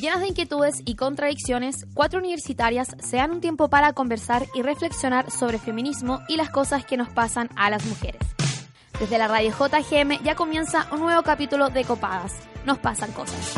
Llenas de inquietudes y contradicciones, cuatro universitarias se dan un tiempo para conversar y reflexionar sobre feminismo y las cosas que nos pasan a las mujeres. Desde la radio JGM ya comienza un nuevo capítulo de Copadas. Nos pasan cosas.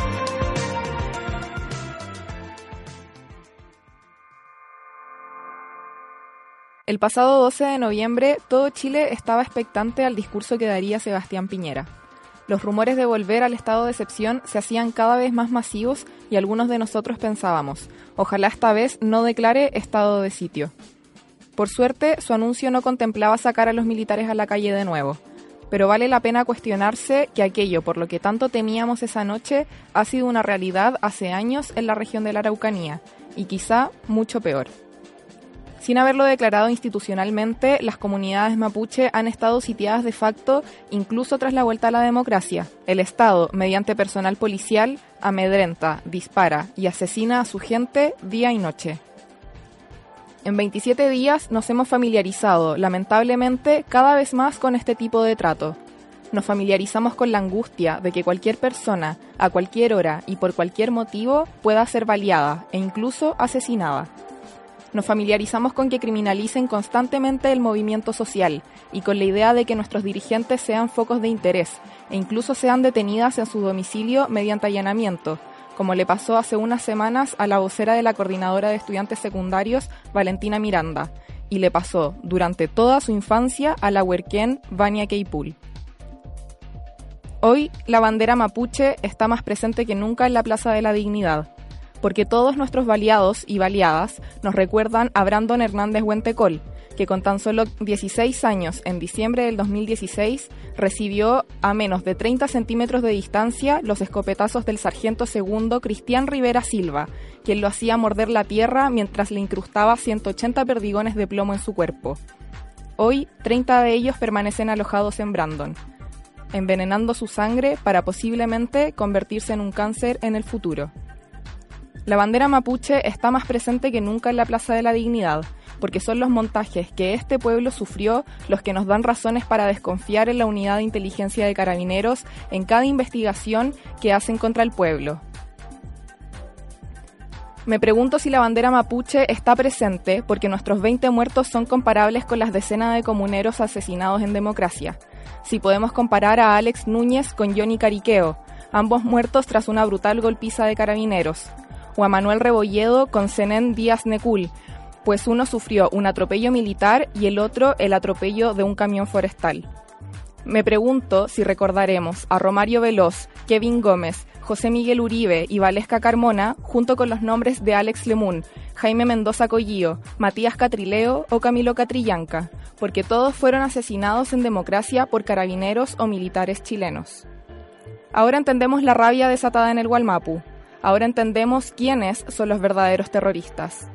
El pasado 12 de noviembre, todo Chile estaba expectante al discurso que daría Sebastián Piñera. Los rumores de volver al estado de excepción se hacían cada vez más masivos y algunos de nosotros pensábamos, ojalá esta vez no declare estado de sitio. Por suerte, su anuncio no contemplaba sacar a los militares a la calle de nuevo, pero vale la pena cuestionarse que aquello por lo que tanto temíamos esa noche ha sido una realidad hace años en la región de la Araucanía, y quizá mucho peor. Sin haberlo declarado institucionalmente, las comunidades mapuche han estado sitiadas de facto incluso tras la vuelta a la democracia. El Estado, mediante personal policial, amedrenta, dispara y asesina a su gente día y noche. En 27 días nos hemos familiarizado, lamentablemente, cada vez más con este tipo de trato. Nos familiarizamos con la angustia de que cualquier persona, a cualquier hora y por cualquier motivo, pueda ser baleada e incluso asesinada. Nos familiarizamos con que criminalicen constantemente el movimiento social y con la idea de que nuestros dirigentes sean focos de interés e incluso sean detenidas en su domicilio mediante allanamiento, como le pasó hace unas semanas a la vocera de la Coordinadora de Estudiantes Secundarios, Valentina Miranda, y le pasó durante toda su infancia a la huerquén Vania Keipul. Hoy, la bandera mapuche está más presente que nunca en la Plaza de la Dignidad, porque todos nuestros baleados y baleadas nos recuerdan a Brandon Hernández Huentecol, que con tan solo 16 años en diciembre del 2016 recibió a menos de 30 centímetros de distancia los escopetazos del sargento segundo Cristian Rivera Silva, quien lo hacía morder la tierra mientras le incrustaba 180 perdigones de plomo en su cuerpo. Hoy, 30 de ellos permanecen alojados en Brandon, envenenando su sangre para posiblemente convertirse en un cáncer en el futuro. La bandera mapuche está más presente que nunca en la Plaza de la Dignidad, porque son los montajes que este pueblo sufrió los que nos dan razones para desconfiar en la unidad de inteligencia de carabineros en cada investigación que hacen contra el pueblo. Me pregunto si la bandera mapuche está presente porque nuestros 20 muertos son comparables con las decenas de comuneros asesinados en democracia. Si podemos comparar a Alex Núñez con Johnny Cariqueo, ambos muertos tras una brutal golpiza de carabineros o a Manuel Rebolledo con Zenén Díaz Necul, pues uno sufrió un atropello militar y el otro el atropello de un camión forestal. Me pregunto si recordaremos a Romario Veloz, Kevin Gómez, José Miguel Uribe y Valesca Carmona, junto con los nombres de Alex Lemun, Jaime Mendoza Collío, Matías Catrileo o Camilo Catrillanca, porque todos fueron asesinados en democracia por carabineros o militares chilenos. Ahora entendemos la rabia desatada en el Gualmapu, Ahora entendemos quiénes son los verdaderos terroristas.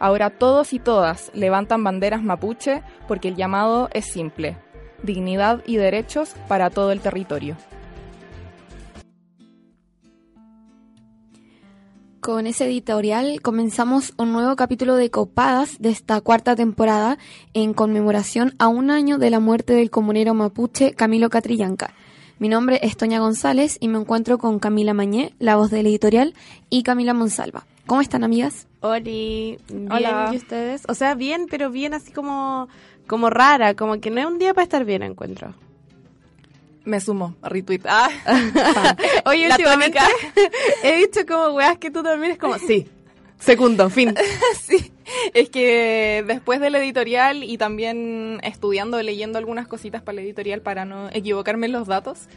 Ahora todos y todas levantan banderas mapuche porque el llamado es simple, dignidad y derechos para todo el territorio. Con ese editorial comenzamos un nuevo capítulo de Copadas de esta cuarta temporada en conmemoración a un año de la muerte del comunero mapuche Camilo Catrillanca. Mi nombre es Toña González y me encuentro con Camila Mañé, la voz del editorial, y Camila Monsalva. ¿Cómo están, amigas? Hola, bien, ¿y ustedes? O sea, bien, pero bien así como, como rara, como que no es un día para estar bien, encuentro. Me sumo, retweet. Ah. Oye, últimamente he dicho como weas que tú también es como, sí, segundo, fin. sí. es que después del editorial y también estudiando, leyendo algunas cositas para el editorial para no equivocarme en los datos,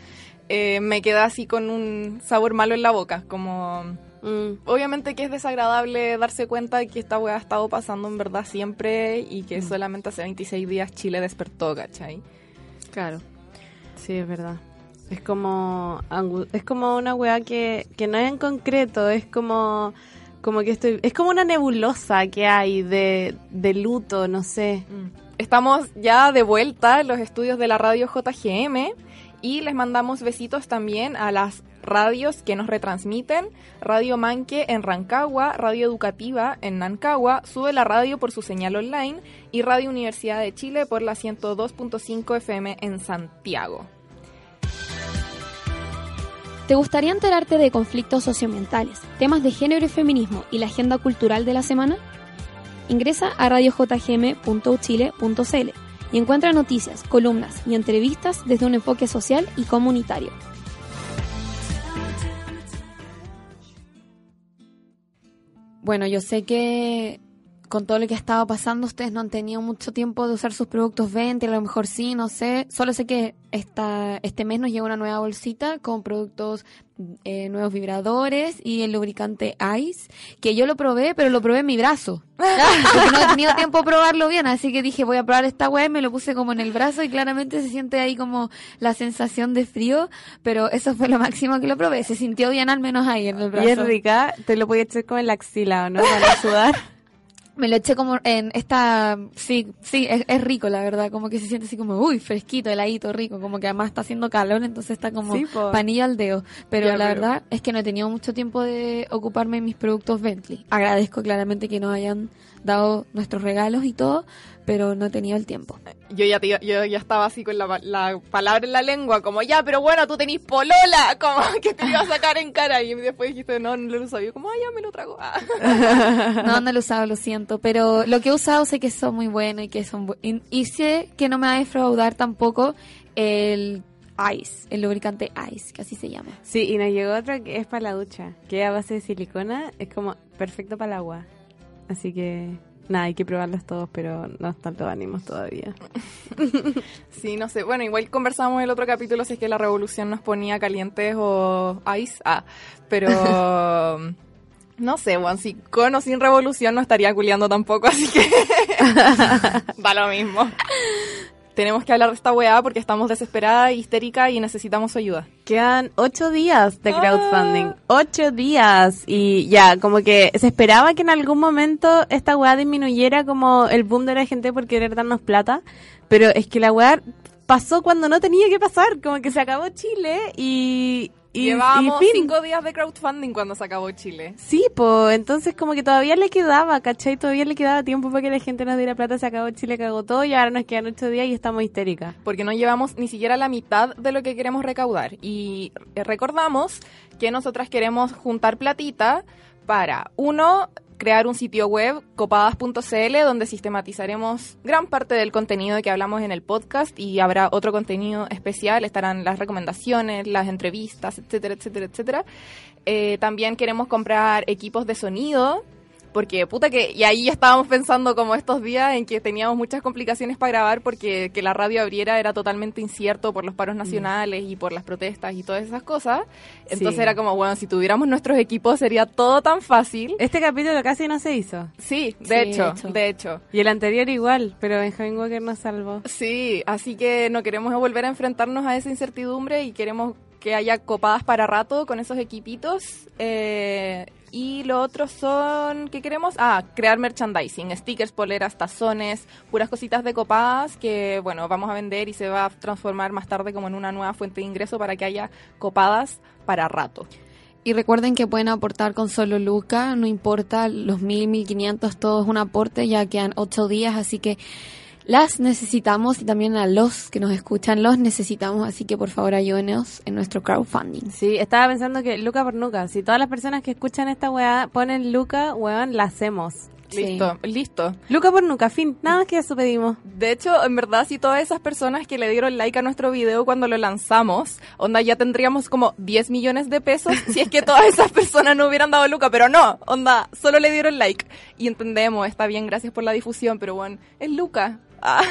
eh, me queda así con un sabor malo en la boca, como... Mm. Obviamente que es desagradable darse cuenta de que esta weá ha estado pasando en verdad siempre y que mm. solamente hace 26 días Chile despertó, ¿cachai? Claro, sí, es verdad. Es como, es como una weá que, que no es en concreto, es como como que estoy. Es como una nebulosa que hay de, de luto, no sé. Mm. Estamos ya de vuelta en los estudios de la radio JGM y les mandamos besitos también a las radios que nos retransmiten. Radio Manque en Rancagua, Radio Educativa en Nancagua, Sube la Radio por su señal online y Radio Universidad de Chile por la 102.5 FM en Santiago. ¿Te gustaría enterarte de conflictos socioambientales, temas de género y feminismo y la agenda cultural de la semana? Ingresa a radiojgm.uchile.cl y encuentra noticias, columnas y entrevistas desde un enfoque social y comunitario. Bueno, yo sé que con todo lo que estaba pasando, ustedes no han tenido mucho tiempo de usar sus productos 20, a lo mejor sí, no sé. Solo sé que esta, este mes nos llega una nueva bolsita con productos, eh, nuevos vibradores y el lubricante Ice, que yo lo probé, pero lo probé en mi brazo. Porque no he tenido tiempo de probarlo bien, así que dije, voy a probar esta web, me lo puse como en el brazo y claramente se siente ahí como la sensación de frío, pero eso fue lo máximo que lo probé. Se sintió bien al menos ahí en el brazo. Y es rica, te lo podías echar como en la axila, ¿o no? Para sudar. Me lo eché como en esta, sí, sí, es, es, rico la verdad, como que se siente así como, uy, fresquito, heladito, rico, como que además está haciendo calor, entonces está como Sí, po. panilla al dedo. Pero Ya, la pero- verdad es que no he tenido mucho tiempo de ocuparme en mis productos Bentley. Agradezco claramente que nos hayan dado nuestros regalos y todo, pero no he tenido el tiempo. Yo ya, te iba- yo ya estaba así con la, pa- la palabra en la lengua, como ya, pero bueno, tú tenés polola, como que te iba a sacar en cara. Y después dijiste, no, no lo uso. Yo como, ah, ya me lo trago. Ah. No, no lo he usado, lo siento, pero lo que he usado sé que son muy buenos y que son bu- y, y sé que no me va a defraudar tampoco el Ice, el lubricante Ice, que así se llama. Sí, y nos llegó otro que es para la ducha, que es a base de silicona, es como perfecto para el agua. Así que, nada, hay que probarlos todos, pero no están todos ánimos todavía. Sí, no sé. Bueno, igual conversamos en el otro capítulo si es que la revolución nos ponía calientes o ice. Ah, pero... No sé, Juan, si con o sin revolución no estaría culiando tampoco, así que da lo mismo. Tenemos que hablar de esta weá porque estamos desesperada, histérica y necesitamos su ayuda. Quedan ocho días de Ah. crowdfunding. Ocho días. Y ya, como que se esperaba que en algún momento esta weá disminuyera como el boom de la gente por querer darnos plata. Pero es que la weá pasó cuando no tenía que pasar. Como que se acabó Chile y... y Llevábamos y cinco días de crowdfunding cuando se acabó Chile. Sí, pues entonces como que todavía le quedaba, ¿cachai? Todavía le quedaba tiempo para que la gente nos diera plata, se acabó Chile, cagó todo y ahora nos quedan ocho días y estamos histéricas. porque no llevamos ni siquiera la mitad de lo que queremos recaudar. Y eh, recordamos que nosotras queremos juntar platita para, uno, crear un sitio web, copadas.cl, donde sistematizaremos gran parte del contenido que hablamos en el podcast y habrá otro contenido especial, estarán las recomendaciones, las entrevistas, etcétera, etcétera, etcétera. Eh, también queremos comprar equipos de sonido, porque puta que, y ahí estábamos pensando como estos días en que teníamos muchas complicaciones para grabar porque que la radio abriera era totalmente incierto por los paros nacionales y por las protestas y todas esas cosas. Entonces Sí. era como, bueno, si tuviéramos nuestros equipos sería todo tan fácil. Este capítulo casi no se hizo. Sí, de Sí, hecho, de hecho. de hecho. Y el anterior igual, pero Benjamin Walker nos salvó. Sí, así que no queremos volver a enfrentarnos a esa incertidumbre y queremos que haya copadas para rato con esos equipitos. Eh, y lo otro son, ¿qué queremos? Ah, crear merchandising, stickers, poleras, tazones, puras cositas de copadas que, bueno, vamos a vender y se va a transformar más tarde como en una nueva fuente de ingreso para que haya copadas para rato. Y recuerden que pueden aportar con solo Luca, no importa, los mil, mil quinientos, todo es un aporte, ya quedan ocho días, así que las necesitamos y también a los que nos escuchan los necesitamos, así que por favor ayúdenos en nuestro crowdfunding. Sí, estaba pensando que Luca por Nuca, si todas las personas que escuchan esta weá ponen Luca, weón, la hacemos. Sí. Listo, listo. Luca por Nuca, fin, nada más que eso pedimos. De hecho, en verdad, si todas esas personas que le dieron like a nuestro video cuando lo lanzamos, onda, ya tendríamos como 10 millones de pesos si es que todas esas personas no hubieran dado Luca, pero no, onda, solo le dieron like. Y entendemos, está bien, gracias por la difusión, pero bueno, es Luca. Ah,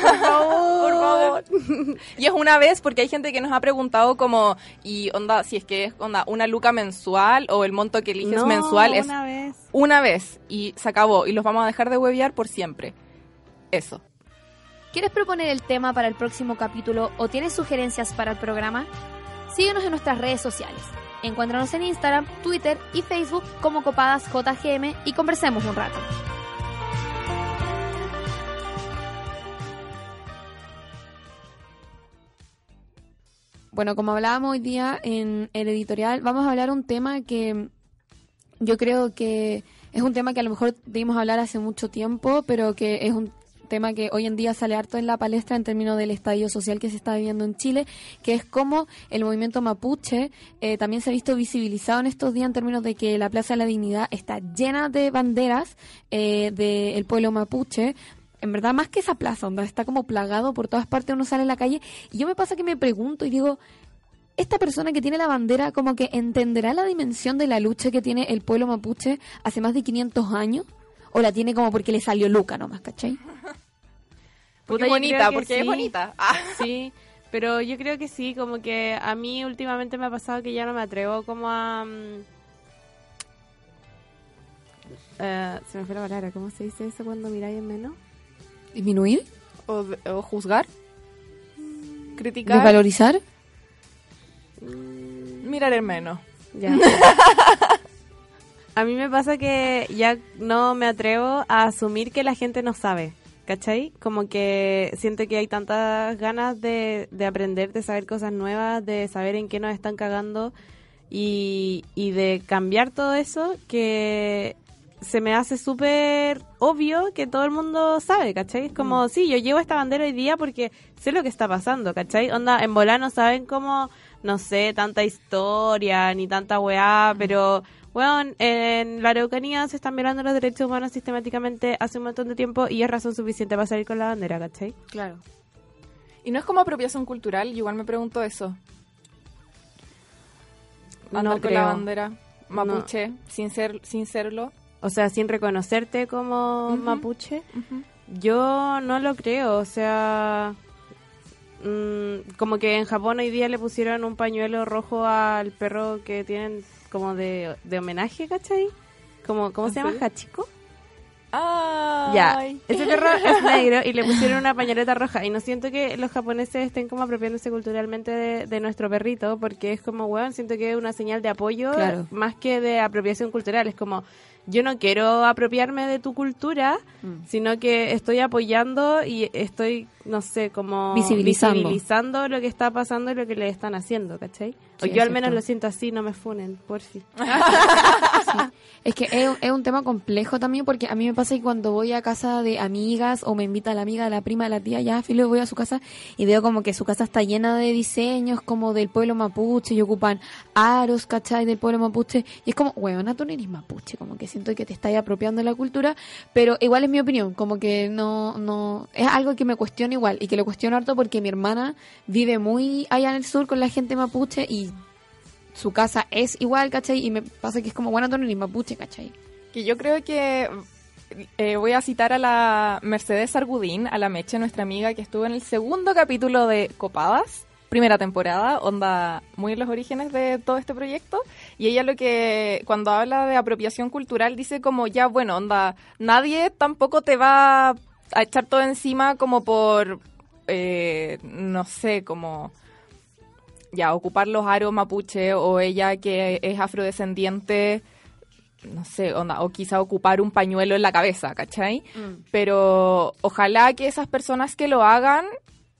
por favor. Y es una vez, porque hay gente que nos ha preguntado como, y onda, si es que es onda, una luca mensual o el monto que eliges No, mensual es una vez. una vez y se acabó y los vamos a dejar de huevear por siempre. Eso. ¿Quieres proponer el tema para el próximo capítulo o tienes sugerencias para el programa? Síguenos en nuestras redes sociales. Encuéntranos en Instagram, Twitter y Facebook como Copadas JGM y conversemos un rato. Bueno, como hablábamos hoy día en el editorial, vamos a hablar un tema que yo creo que es un tema que a lo mejor debimos hablar hace mucho tiempo, pero que es un tema que hoy en día sale harto en la palestra en términos del estadio social que se está viviendo en Chile, que es como el movimiento mapuche eh, también se ha visto visibilizado en estos días en términos de que la Plaza de la Dignidad está llena de banderas eh, del pueblo mapuche, en verdad más que esa plaza, donde está como plagado por todas partes, uno sale en la calle y yo me pasa que me pregunto y digo, esta persona que tiene la bandera como que entenderá la dimensión de la lucha que tiene el pueblo mapuche hace más de 500 años o la tiene como porque le salió Luca nomás, ¿cachai? Porque bonita, porque es bonita. Ah. Sí, pero yo creo que sí, como que a mí últimamente me ha pasado que ya no me atrevo como a... Mm, eh, se me fue la palabra, ¿cómo se dice eso cuando miráis en menos? ¿Disminuir? ¿O, o juzgar? ¿Criticar? ¿Desvalorizar? Mirar en menos. Ya. a mí me pasa que ya no me atrevo a asumir que la gente no sabe. ¿Cachai? Como que siento que hay tantas ganas de, de aprender, de saber cosas nuevas, de saber en qué nos están cagando y, y de cambiar todo eso que se me hace súper obvio que todo el mundo sabe, ¿cachai? Es como, sí, yo llevo esta bandera hoy día porque sé lo que está pasando, ¿cachai? Onda, en Volano saben cómo, no sé, tanta historia ni tanta weá, pero, weón, en la Araucanía se están violando los derechos humanos sistemáticamente hace un montón de tiempo y es razón suficiente para salir con la bandera, ¿cachai? Claro. ¿Y no es como apropiación cultural? Yo igual me pregunto eso. Andar No con creo. la bandera mapuche, sin, ser, sin serlo. O sea, sin reconocerte como mapuche. Yo no lo creo, o sea, mm, como que en Japón hoy día le pusieron un pañuelo rojo al perro que tienen como de, de homenaje, ¿cachai? Como, ¿Cómo ¿En se llama? ¿Hachiko? Ay. Ya, ese perro es negro y le pusieron una pañoleta roja y no siento que los japoneses estén como apropiándose culturalmente de, de nuestro perrito porque es como, weón, siento que es una señal de apoyo Claro. más que de apropiación cultural, es como, yo no quiero apropiarme de tu cultura, Mm. sino que estoy apoyando y estoy, no sé, como Visibilizando. visibilizando lo que está pasando y lo que le están haciendo, ¿cachai? O Sí, yo al menos lo siento así, no me funen, por fin. Es que es, es un tema complejo también porque a mí me pasa que cuando voy a casa de amigas o me invita la amiga, la prima, la tía, ya filo voy a su casa y veo como que su casa está llena de diseños como del pueblo mapuche y ocupan aros, ¿cachai? Del pueblo mapuche y es como, weona, tú no eres mapuche, como que siento que te estás apropiando de la cultura, pero igual es mi opinión, como que no, no, es algo que me cuestiona igual y que lo cuestiono harto porque mi hermana vive muy allá en el sur con la gente mapuche y su casa es igual, ¿cachai? Y me pasa que es como, no eres mapuche, ¿cachai? Que yo creo que eh, voy a citar a la Mercedes Argudín, a la Meche, nuestra amiga que estuvo en el segundo capítulo de Copadas, primera temporada, onda muy en los orígenes de todo este proyecto. Y ella lo que, cuando habla de apropiación cultural, dice como ya, bueno, onda, nadie tampoco te va a echar todo encima como por, eh, no sé, como ya ocupar los aros mapuche o ella que es afrodescendiente no sé, onda, o quizá ocupar un pañuelo en la cabeza, ¿cachai? Pero ojalá que esas personas que lo hagan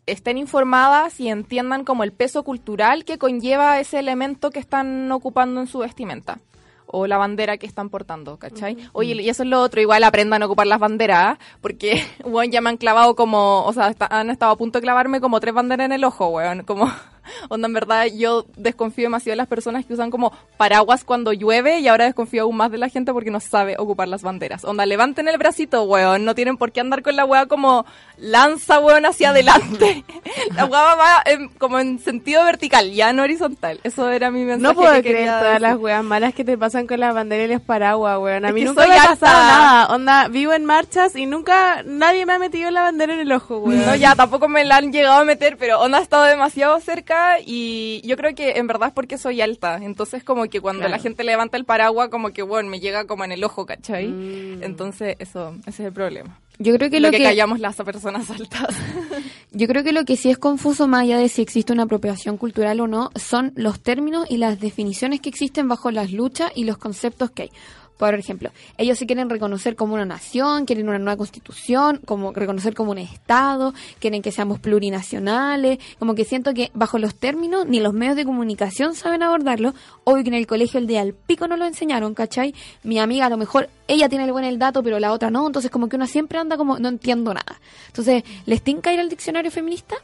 estén informadas y entiendan como el peso cultural que conlleva ese elemento que están ocupando en su vestimenta. O la bandera que están portando, ¿cachai? Oye, y eso es lo otro, igual aprendan a ocupar las banderas, porque, weón, ya me han clavado como, o sea, está- han estado a punto de clavarme como tres banderas en el ojo, weón, como, onda, en verdad, yo desconfío demasiado de las personas que usan como paraguas cuando llueve y ahora desconfío aún más de la gente porque no sabe ocupar las banderas. Onda, levanten el bracito, weón, no tienen por qué andar con la weá como lanza, weón, hacia adelante. la weá va en- como en sentido vertical, ya no horizontal. Eso era mi mensaje. No puedo que creer todas decir. las weas malas que te pasan con las banderas y los paraguas, weón. A Es mí que nunca me ha pasado nada. Onda, vivo en marchas y nunca nadie me ha metido la bandera en el ojo, weón. No, ya tampoco me la han llegado a meter, pero onda ha estado demasiado cerca y yo creo que en verdad es porque soy alta. Entonces como que cuando Claro. la gente levanta el paraguas, como que bueno, me llega como en el ojo, ¿cachai? Mm. Entonces eso, ese es el problema. Yo creo que lo lo que, que, callamos las personas altas. yo creo que lo que sí es confuso más allá de si existe una apropiación cultural o no, son los términos y las definiciones que existen bajo las luchas y los conceptos que hay. Por ejemplo, ellos se quieren reconocer como una nación, quieren una nueva constitución, como reconocer como un Estado, quieren que seamos plurinacionales, como que siento que bajo los términos ni los medios de comunicación saben abordarlo, hoy que en el colegio el día al pico no lo enseñaron, ¿cachai? Mi amiga a lo mejor, ella tiene el buen el dato, pero la otra no, entonces como que una siempre anda como, no entiendo nada. Entonces, ¿les tinca ir al diccionario feminista?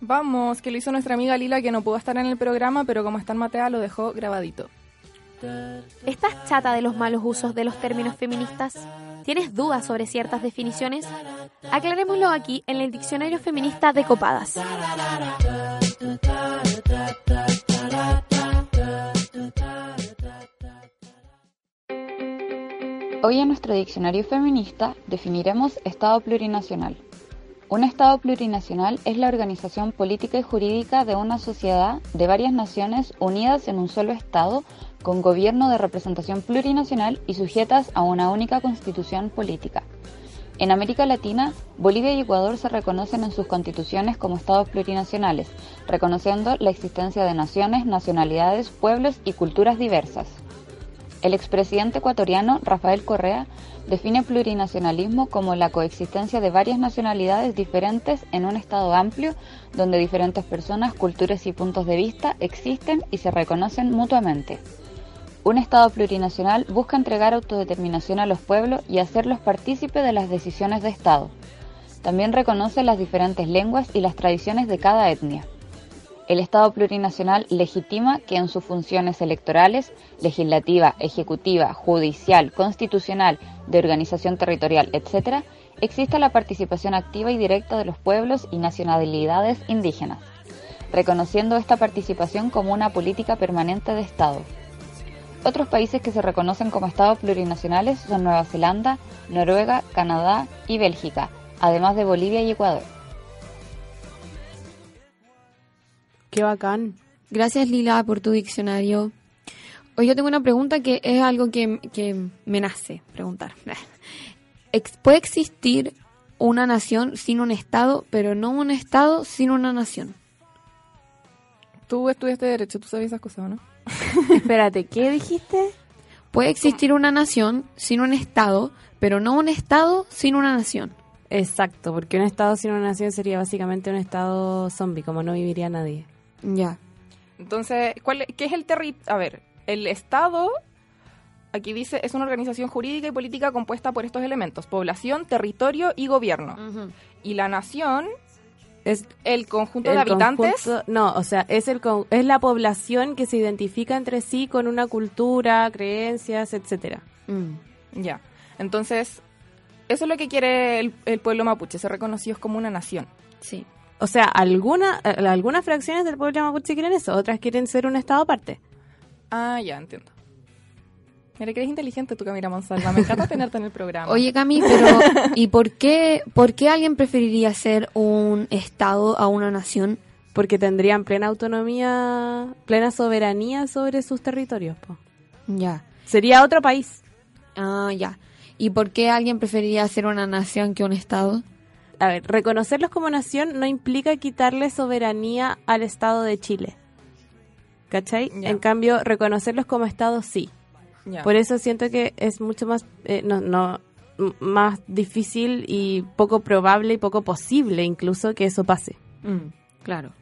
Vamos, que lo hizo nuestra amiga Lila que no pudo estar en el programa, pero como está en Matea lo dejó grabadito. ¿Estás chata de los malos usos de los términos feministas? ¿Tienes dudas sobre ciertas definiciones? Aclarémoslo aquí en el Diccionario Feminista de Copadas. Hoy en nuestro diccionario feminista definiremos Estado plurinacional. Un Estado plurinacional es la organización política y jurídica de una sociedad de varias naciones unidas en un solo Estado con gobierno de representación plurinacional y sujetas a una única constitución política. En América Latina, Bolivia y Ecuador se reconocen en sus constituciones como estados plurinacionales, reconociendo la existencia de naciones, nacionalidades, pueblos y culturas diversas. El expresidente ecuatoriano Rafael Correa define plurinacionalismo como la coexistencia de varias nacionalidades diferentes en un estado amplio donde diferentes personas, culturas y puntos de vista existen y se reconocen mutuamente. Un Estado plurinacional busca entregar autodeterminación a los pueblos y hacerlos partícipes de las decisiones de Estado. También reconoce las diferentes lenguas y las tradiciones de cada etnia. El Estado plurinacional legitima que en sus funciones electorales, legislativa, ejecutiva, judicial, constitucional, de organización territorial, etc., exista la participación activa y directa de los pueblos y nacionalidades indígenas, reconociendo esta participación como una política permanente de Estado. Otros países que se reconocen como estados plurinacionales son Nueva Zelanda, Noruega, Canadá y Bélgica, además de Bolivia y Ecuador. Qué bacán. Gracias Lila por tu diccionario. Hoy yo tengo una pregunta que es algo que, que me nace preguntar. ¿Puede existir una nación sin un Estado, pero no un Estado sin una nación? Tú estudiaste Derecho, tú sabes esas cosas, ¿o ¿no? Espérate, ¿qué dijiste? Puede existir una nación sin un Estado, pero no un Estado sin una nación. Exacto, porque un estado sin una nación sería básicamente un estado zombie, como no viviría nadie. Ya. Entonces, ¿cuál, ¿qué es el territorio? A ver, el Estado, aquí dice, es una organización jurídica y política compuesta por estos elementos, población, territorio y gobierno. Y la nación Es el conjunto el de habitantes. conjunto- no, o sea, es, el, con- es la población que se identifica entre sí con una cultura, creencias, etcétera. Mm. Ya. Entonces, eso es lo que quiere el, el pueblo mapuche, ser reconocidos como una nación. Sí. O sea, alguna, eh, algunas fracciones del pueblo mapuche quieren eso, otras quieren ser un estado aparte. Ah, ya, entiendo. Mira que eres inteligente tú, Camila Monsalva. Me encanta tenerte en el programa. Oye, Cami, pero ¿y por qué, por qué alguien preferiría ser un Estado a una nación? Porque tendrían plena autonomía, plena soberanía sobre sus territorios. po. Ya. Sería otro país. Ah, ya. ¿Y por qué alguien preferiría ser una nación que un Estado? A ver, reconocerlos como nación no implica quitarle soberanía al Estado de Chile. ¿Cachai? Ya. En cambio, reconocerlos como Estado sí. Por eso siento que es mucho más, eh, no, no, más difícil y poco probable y poco posible incluso que eso pase. Mm, claro.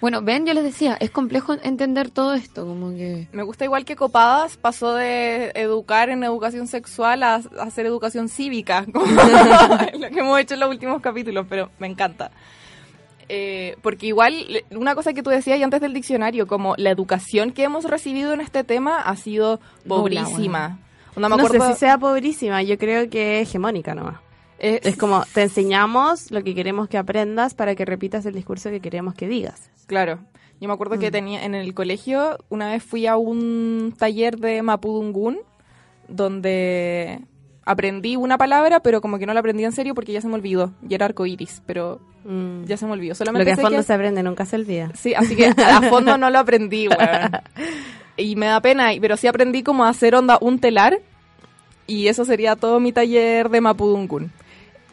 Bueno, ven, yo les decía, es complejo entender todo esto, como que... Me gusta igual que Copadas pasó de educar en educación sexual a, a hacer educación cívica, como lo que hemos hecho en los últimos capítulos, pero me encanta. Eh, porque igual, una cosa que tú decías y antes del diccionario, como la educación que hemos recibido en este tema ha sido pobrísima. Onda, me No sé acuerdo- si sea pobrísima, yo creo que es hegemónica nomás. eh, Es como, te enseñamos lo que queremos que aprendas para que repitas el discurso que queremos que digas. Claro. Yo me acuerdo Mm. que tenía en el colegio, una vez fui a un taller de Mapudungún, donde aprendí una palabra, pero como que no la aprendí en serio porque ya se me olvidó. Y era arcoiris, pero Mm. ya se me olvidó. Lo Solamente que a fondo que- se aprende nunca se olvida. Sí, así que a fondo no lo aprendí, weón. Y me da pena, pero sí aprendí como a hacer onda un telar. Y eso sería todo mi taller de Mapudungún.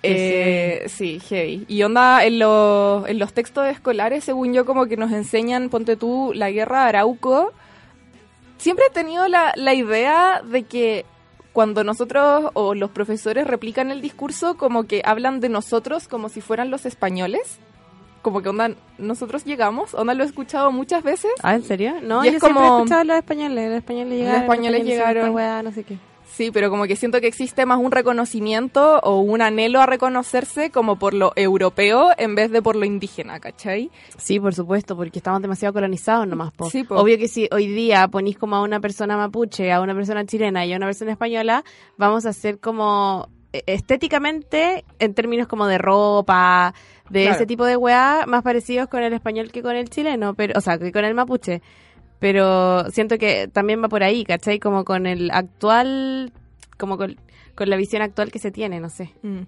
Qué Eh, sí, heavy. Y onda, en los, en los textos escolares, según yo, como que nos enseñan, ponte tú, la guerra de Arauco. Siempre he tenido la, la idea de que cuando nosotros o los profesores replican el discurso, como que hablan de nosotros como si fueran los españoles. Como que onda, nosotros llegamos, onda lo he escuchado muchas veces. Ah, ¿en serio? No, Y es yo siempre he como- escuchado a los españoles. Los españoles llegaron. españoles hicieron llegaron. no sé qué. Sí, pero como que siento que existe más un reconocimiento o un anhelo a reconocerse como por lo europeo en vez de por lo indígena, ¿cachai? Sí, por supuesto, porque estamos demasiado colonizados nomás. Po. Sí, po. Obvio que si hoy día ponís como a una persona mapuche, a una persona chilena y a una persona española, vamos a ser como eh, estéticamente, en términos como de ropa, de Claro. ese tipo de weá, más parecidos con el español que con el chileno, pero, o sea, que con el mapuche. Pero siento que también va por ahí, ¿cachai? Como con el actual, como con, con la visión actual que se tiene, no sé. Mm.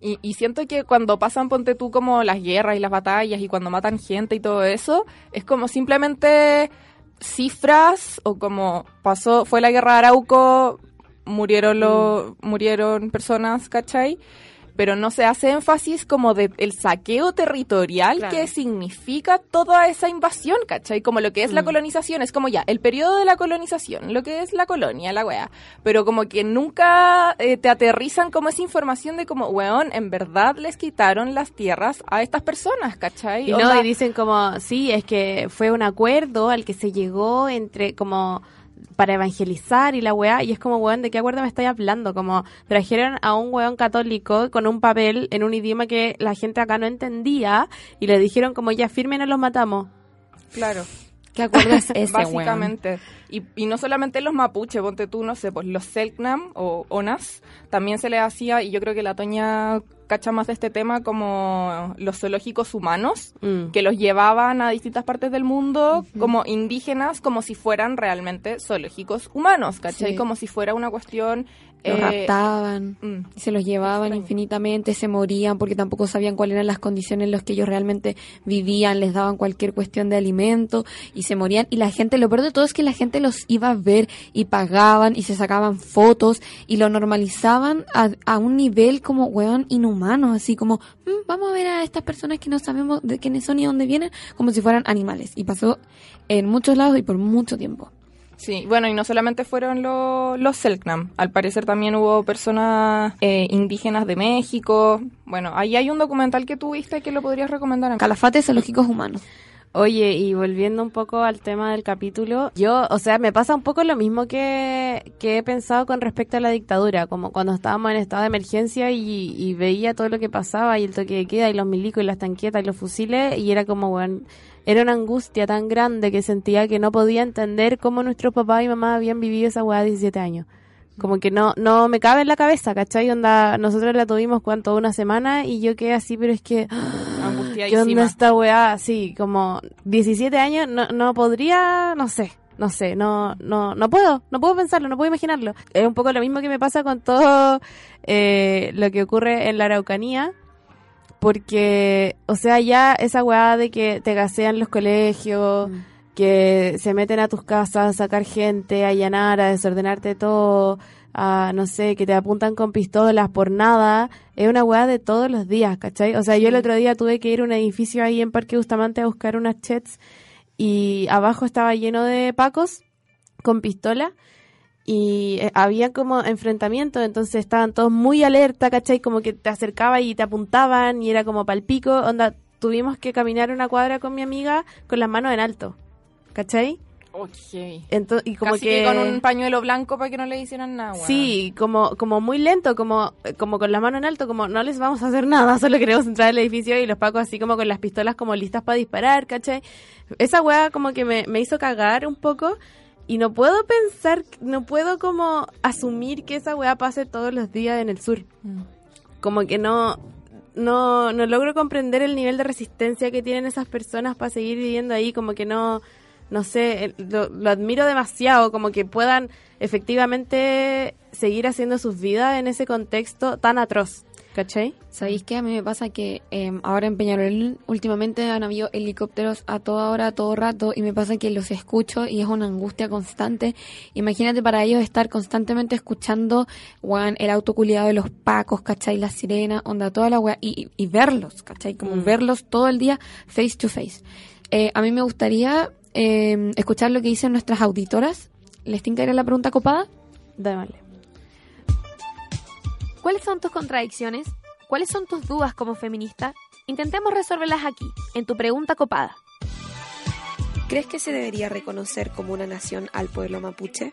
Y, y siento que cuando pasan, ponte tú, como las guerras y las batallas y cuando matan gente y todo eso, es como simplemente cifras o como pasó, fue la guerra de Arauco, murieron, lo, murieron personas, ¿cachai? Pero no se hace énfasis como de el saqueo territorial Claro. que significa toda esa invasión, ¿cachai? Como lo que es la Mm. colonización, es como ya, el periodo de la colonización, lo que es la colonia, la wea. Pero como que nunca eh, te aterrizan como esa información de como, weón, en verdad les quitaron las tierras a estas personas, ¿cachai? Y no, y dicen como, sí, es que fue un acuerdo al que se llegó entre, como, para evangelizar y la weá, y es como, weón, ¿de qué acuerdo me estáis hablando? Como, trajeron a un weón católico con un papel en un idioma que la gente acá no entendía, y le dijeron como, ya firmen o los matamos. Claro. ¿Qué acuerdo es ese, weón? Básicamente. Y, y no solamente los mapuche, ponte tú, no sé, pues los Selknam o Onas, también se les hacía, y yo creo que la Toña cacha más de este tema, como los zoológicos humanos, Mm. que los llevaban a distintas partes del mundo como indígenas, como si fueran realmente zoológicos humanos, ¿cachai? Sí. Como si fuera una cuestión... Los eh, raptaban. mm, Se los llevaban Extraño. infinitamente, se morían porque tampoco sabían cuáles eran las condiciones en las que ellos realmente vivían, les daban cualquier cuestión de alimento y se morían. Y la gente, lo peor de todo es que la gente los iba a ver y pagaban y se sacaban fotos y lo normalizaban a, a un nivel como, weón, inhumano, así como, "Mm, vamos a ver a estas personas que no sabemos de quiénes son y dónde vienen, como si fueran animales. Y pasó en muchos lados y por mucho tiempo. Sí, bueno, y no solamente fueron lo- los Selknam, al parecer también hubo personas eh, indígenas de México. Bueno, ahí hay un documental que tuviste que lo podrías recomendar. a Calafates zoológicos humanos. Oye, y volviendo un poco al tema del capítulo, yo, o sea, me pasa un poco lo mismo que, que he pensado con respecto a la dictadura, como cuando estábamos en estado de emergencia y, y veía todo lo que pasaba y el toque de queda y los milicos y las tanquetas y los fusiles y era como, bueno, era una angustia tan grande que sentía que no podía entender cómo nuestros papás y mamás habían vivido esa weá de 17 años. Como que no, no me cabe en la cabeza, ¿cachai? Onda, nosotros la tuvimos cuánto, una semana y yo quedé así, pero es que... ¿Qué onda esta weá? Sí, como 17 años, no, no podría, no sé, no sé, no, no, no puedo, no puedo pensarlo, no puedo imaginarlo. Es un poco lo mismo que me pasa con todo eh, lo que ocurre en la Araucanía, porque, o sea, ya esa weá de que te gasean los colegios, que se meten a tus casas a sacar gente, a allanar, a desordenarte todo, a, no sé, que te apuntan con pistolas por nada, es una weá de todos los días, ¿cachai? O sea, yo el otro día tuve que ir a un edificio ahí en Parque Bustamante a buscar unas chets y abajo estaba lleno de pacos con pistola y eh, había como enfrentamientos, entonces estaban todos muy alerta, ¿cachai? Como que te acercaba y te apuntaban y era como palpico, onda, tuvimos que caminar una cuadra con mi amiga con las manos en alto, ¿cachai? Ok. Ento- y como Casi que... con un pañuelo blanco para que no le hicieran nada. Sí, como, como muy lento, como, como con la mano en alto, como no les vamos a hacer nada, solo queremos entrar al edificio y los pacos así como con las pistolas como listas para disparar, ¿cachai? Esa weá como que me, me hizo cagar un poco y no puedo pensar, no puedo como asumir que esa weá pase todos los días en el sur. Mm. Como que no, no, no logro comprender el nivel de resistencia que tienen esas personas para seguir viviendo ahí, como que no, no sé, eh, lo, lo admiro demasiado, como que puedan efectivamente seguir haciendo sus vidas en ese contexto tan atroz, ¿cachai? ¿Sabéis qué? A mí me pasa que eh, ahora en Peñarol últimamente han habido helicópteros a toda hora, a todo rato, y me pasa que los escucho y es una angustia constante. Imagínate para ellos estar constantemente escuchando weón, el auto culiado de los pacos, ¿cachai? La sirena, onda, toda la weá, y, y- y verlos, ¿cachai? Como Mm. verlos todo el día face to face. Eh, a mí me gustaría eh, escuchar lo que dicen nuestras auditoras. ¿Les tinca ir a la pregunta copada? Démosle. ¿Cuáles son tus contradicciones? ¿Cuáles son tus dudas como feminista? Intentemos resolverlas aquí, en tu pregunta copada. ¿Crees que se debería reconocer como una nación al pueblo mapuche?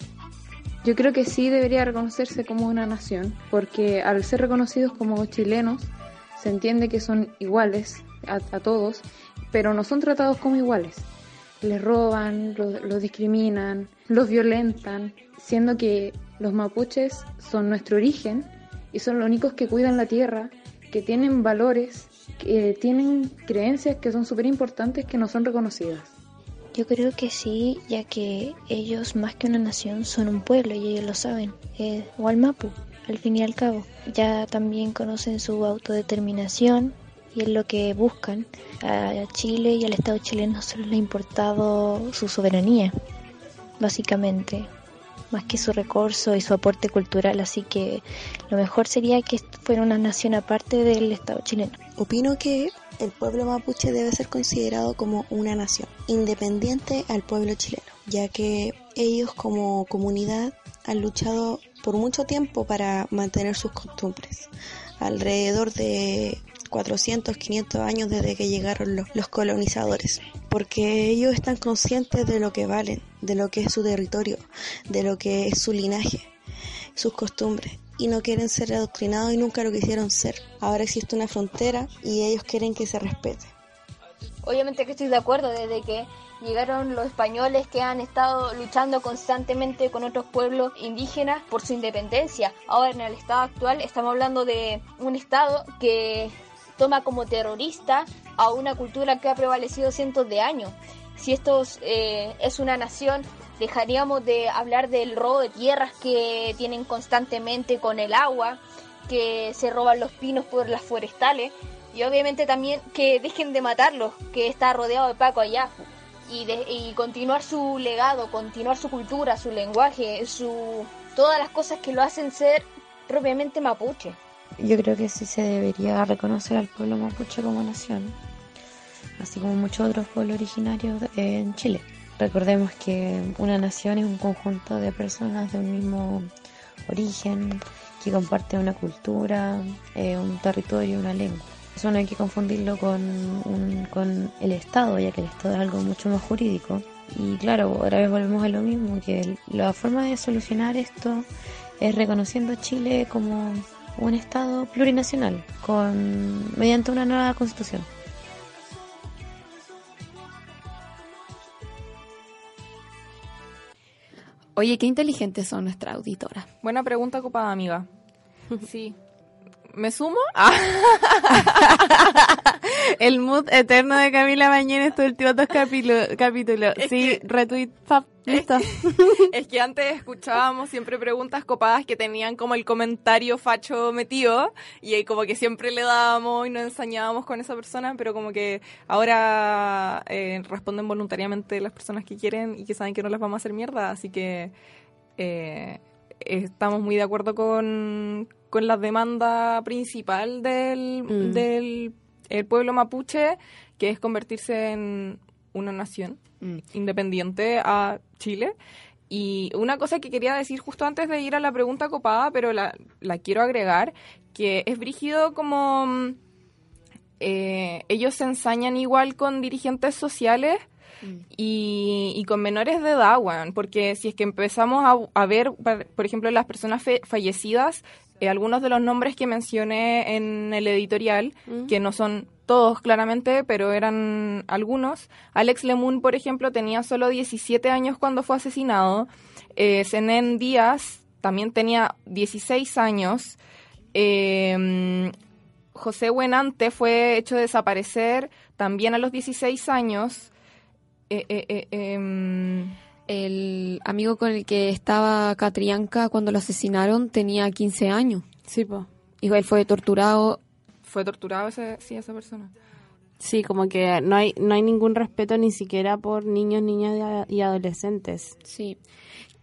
Yo creo que sí debería reconocerse como una nación, porque al ser reconocidos como chilenos, se entiende que son iguales a, todos, pero no son tratados como iguales. Les roban, los discriminan, los violentan, siendo que los mapuches son nuestro origen y son los únicos que cuidan la tierra, que tienen valores, que tienen creencias que son súper importantes que no son reconocidas. Yo creo que sí, ya que ellos más que una nación son un pueblo y ellos lo saben, eh, Mapu, al fin y al cabo. Ya también conocen su autodeterminación y es lo que buscan. A Chile y al Estado chileno solo le ha importado su soberanía, básicamente, más que su recurso y su aporte cultural, así que lo mejor sería que fuera una nación aparte del Estado chileno. Opino que el pueblo mapuche debe ser considerado como una nación, independiente al pueblo chileno, ya que ellos como comunidad han luchado por mucho tiempo para mantener sus costumbres, alrededor de 400, 500 años desde que llegaron los, los, colonizadores, porque ellos están conscientes de lo que valen, de lo que es su territorio, de lo que es su linaje, sus costumbres y no quieren ser adoctrinados y nunca lo quisieron ser. Ahora existe una frontera y ellos quieren que se respete. Obviamente que estoy de acuerdo desde que llegaron los españoles que han estado luchando constantemente con otros pueblos indígenas por su independencia. Ahora en el estado actual estamos hablando de un estado que toma como terrorista a una cultura que ha prevalecido cientos de años. Si esto eh, es una nación dejaríamos de hablar del robo de tierras que tienen constantemente con el agua, que se roban los pinos por las forestales y obviamente también que dejen de matarlos, que está rodeado de Paco allá. Y, y continuar su legado, continuar su cultura, su lenguaje, su todas las cosas que lo hacen ser propiamente mapuche. Yo creo que sí se debería reconocer al pueblo mapuche como nación, así como muchos otros pueblos originarios en Chile. Recordemos que una nación es un conjunto de personas de un mismo origen, que comparten una cultura, eh, un territorio, una lengua. Eso no hay que confundirlo con, con el Estado, ya que el Estado es algo mucho más jurídico. Y claro, otra vez volvemos a lo mismo, que la forma de solucionar esto es reconociendo a Chile como un Estado plurinacional, con, mediante una nueva constitución. Oye, qué inteligentes son nuestras auditoras. Buena pregunta, copada amiga. Sí. ¿Me sumo? El mood eterno de Camila Mañana estos últimos dos capítulos. sí, retweet, listo. Es que, antes escuchábamos siempre preguntas copadas que tenían como el comentario facho metido y como que siempre le dábamos y nos ensañábamos con esa persona, pero como que ahora eh, responden voluntariamente las personas que quieren y que saben que no las vamos a hacer mierda, así que eh, estamos muy de acuerdo con, con la demanda principal del, mm. del el pueblo mapuche, que es convertirse en una nación mm. independiente a Chile. Y una cosa que quería decir justo antes de ir a la pregunta copada, pero la, la quiero agregar, que es brígido como mm, eh, ellos se ensañan igual con dirigentes sociales mm. y, con menores de edad, porque si es que empezamos a, a ver, por ejemplo, las personas fallecidas, eh, algunos de los nombres que mencioné en el editorial, que no son todos claramente, pero eran algunos. Alex Lemun, por ejemplo, tenía solo 17 años cuando fue asesinado. Eh, Zenén Díaz también tenía 16 años. Eh, José Buenante fue hecho desaparecer también a los 16 años. Eh, eh, em, el amigo con el que estaba Catrianca cuando lo asesinaron tenía 15 años. Sí, pues. Igual fue torturado. Fue torturado ese, sí, esa persona. Sí, como que no hay, no hay ningún respeto ni siquiera por niños, niñas y adolescentes. Sí.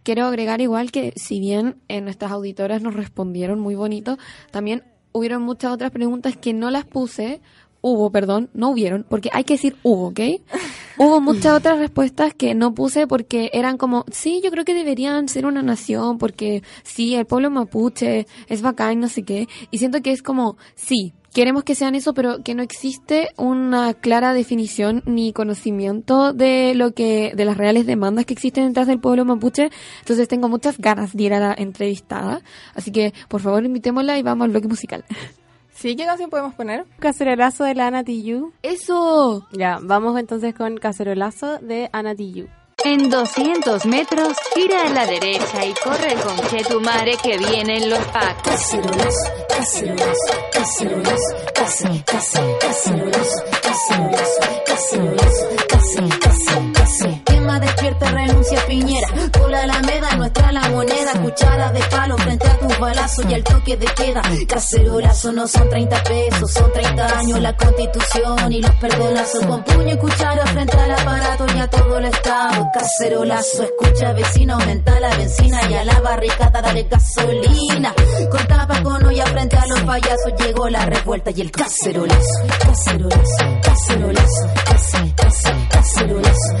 Quiero agregar igual que si bien en nuestras auditoras nos respondieron muy bonito, también hubieron muchas otras preguntas que no las puse, hubo, perdón, no hubieron, porque hay que decir hubo, ¿ok? hubo muchas otras respuestas que no puse porque eran como, sí, yo creo que deberían ser una nación porque sí, el pueblo mapuche es bacán, no sé qué. Y siento que es como, sí, queremos que sean eso, pero que no existe una clara definición ni conocimiento de lo que, de las reales demandas que existen detrás del pueblo mapuche. Entonces tengo muchas ganas de ir a la entrevistada. Así que, por favor, invitémosla y vamos al bloque musical. Sí, ¿qué canción podemos poner? Cacerolazo de la Ana Tijoux. ¡Eso! Ya, vamos entonces con Cacerolazo de Ana Tijoux. En 200 metros, gira a la derecha y corre con Chetumare que vienen los packs. Cacerolazo, cacerolazo, cacerolazo, cacerolazo, cacerolazo, cacerolazo, cacerolazo, cacerolazo, cacerolazo. Quema despierta, renuncia Piñera. Con la alameda, nuestra la moneda. Cuchara de palo frente a tus balazos y al toque de queda. Cacerolazo no son 30 pesos, son 30 años la constitución y los perdonazos. Con puño y cuchara frente al aparato y a todo el estado. Cacerolazo, escucha vecino, aumenta la benzina y a la barricada dale gasolina. Con tapa con olla frente a los payasos llegó la revuelta y el cacerolazo. Cacerolazo, cacerolazo, cace, cace, cacerolazo,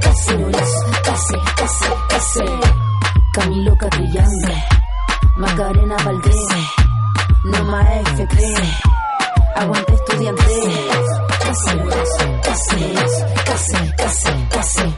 casi, casi casi, casi, casi. Camilo Catrillanse, Macarena Valdés, no más F3, aguante estudiante. Casi casi casi, casi, casi.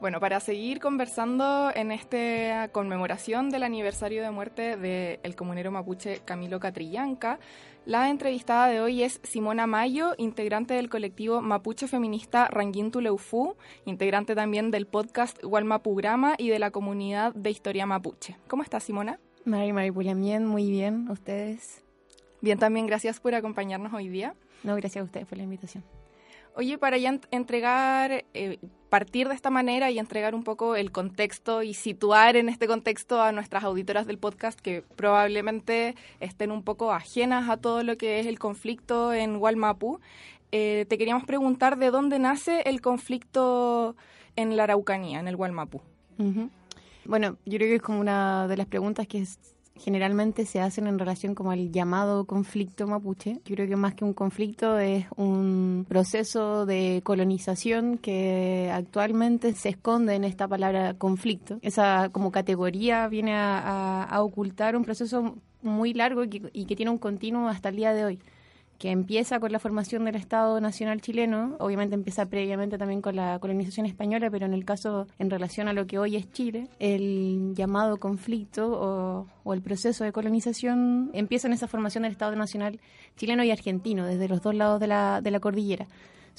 Bueno, para seguir conversando en esta conmemoración del aniversario de muerte del comunero mapuche Camilo Catrillanca, la entrevistada de hoy es Simona Mayo, integrante del colectivo mapuche feminista Ranguín Tuleufú, integrante también del podcast Walmapograma y de la comunidad de historia mapuche. ¿Cómo estás, Simona? Mari Maripulia, bien, muy bien. ¿Ustedes? Bien, también gracias por acompañarnos hoy día. No, gracias a ustedes por la invitación. Oye, para ya entregar, eh, partir de esta manera y entregar un poco el contexto y situar en este contexto a nuestras auditoras del podcast que probablemente estén un poco ajenas a todo lo que es el conflicto en Walmapu, eh, te queríamos preguntar de dónde nace el conflicto en la Araucanía, en el Walmapu. Bueno, yo creo que es como una de las preguntas que es generalmente se hacen en relación como al llamado conflicto mapuche. Yo creo que más que un conflicto es un proceso de colonización que actualmente se esconde en esta palabra conflicto. Esa como categoría viene a, a, ocultar un proceso muy largo y que, y que tiene un continuo hasta el día de hoy que empieza con la formación del Estado Nacional chileno, obviamente empieza previamente también con la colonización española, pero en el caso en relación a lo que hoy es Chile, el llamado conflicto o, o el proceso de colonización empieza en esa formación del Estado Nacional chileno y argentino, desde los dos lados de la, de la cordillera.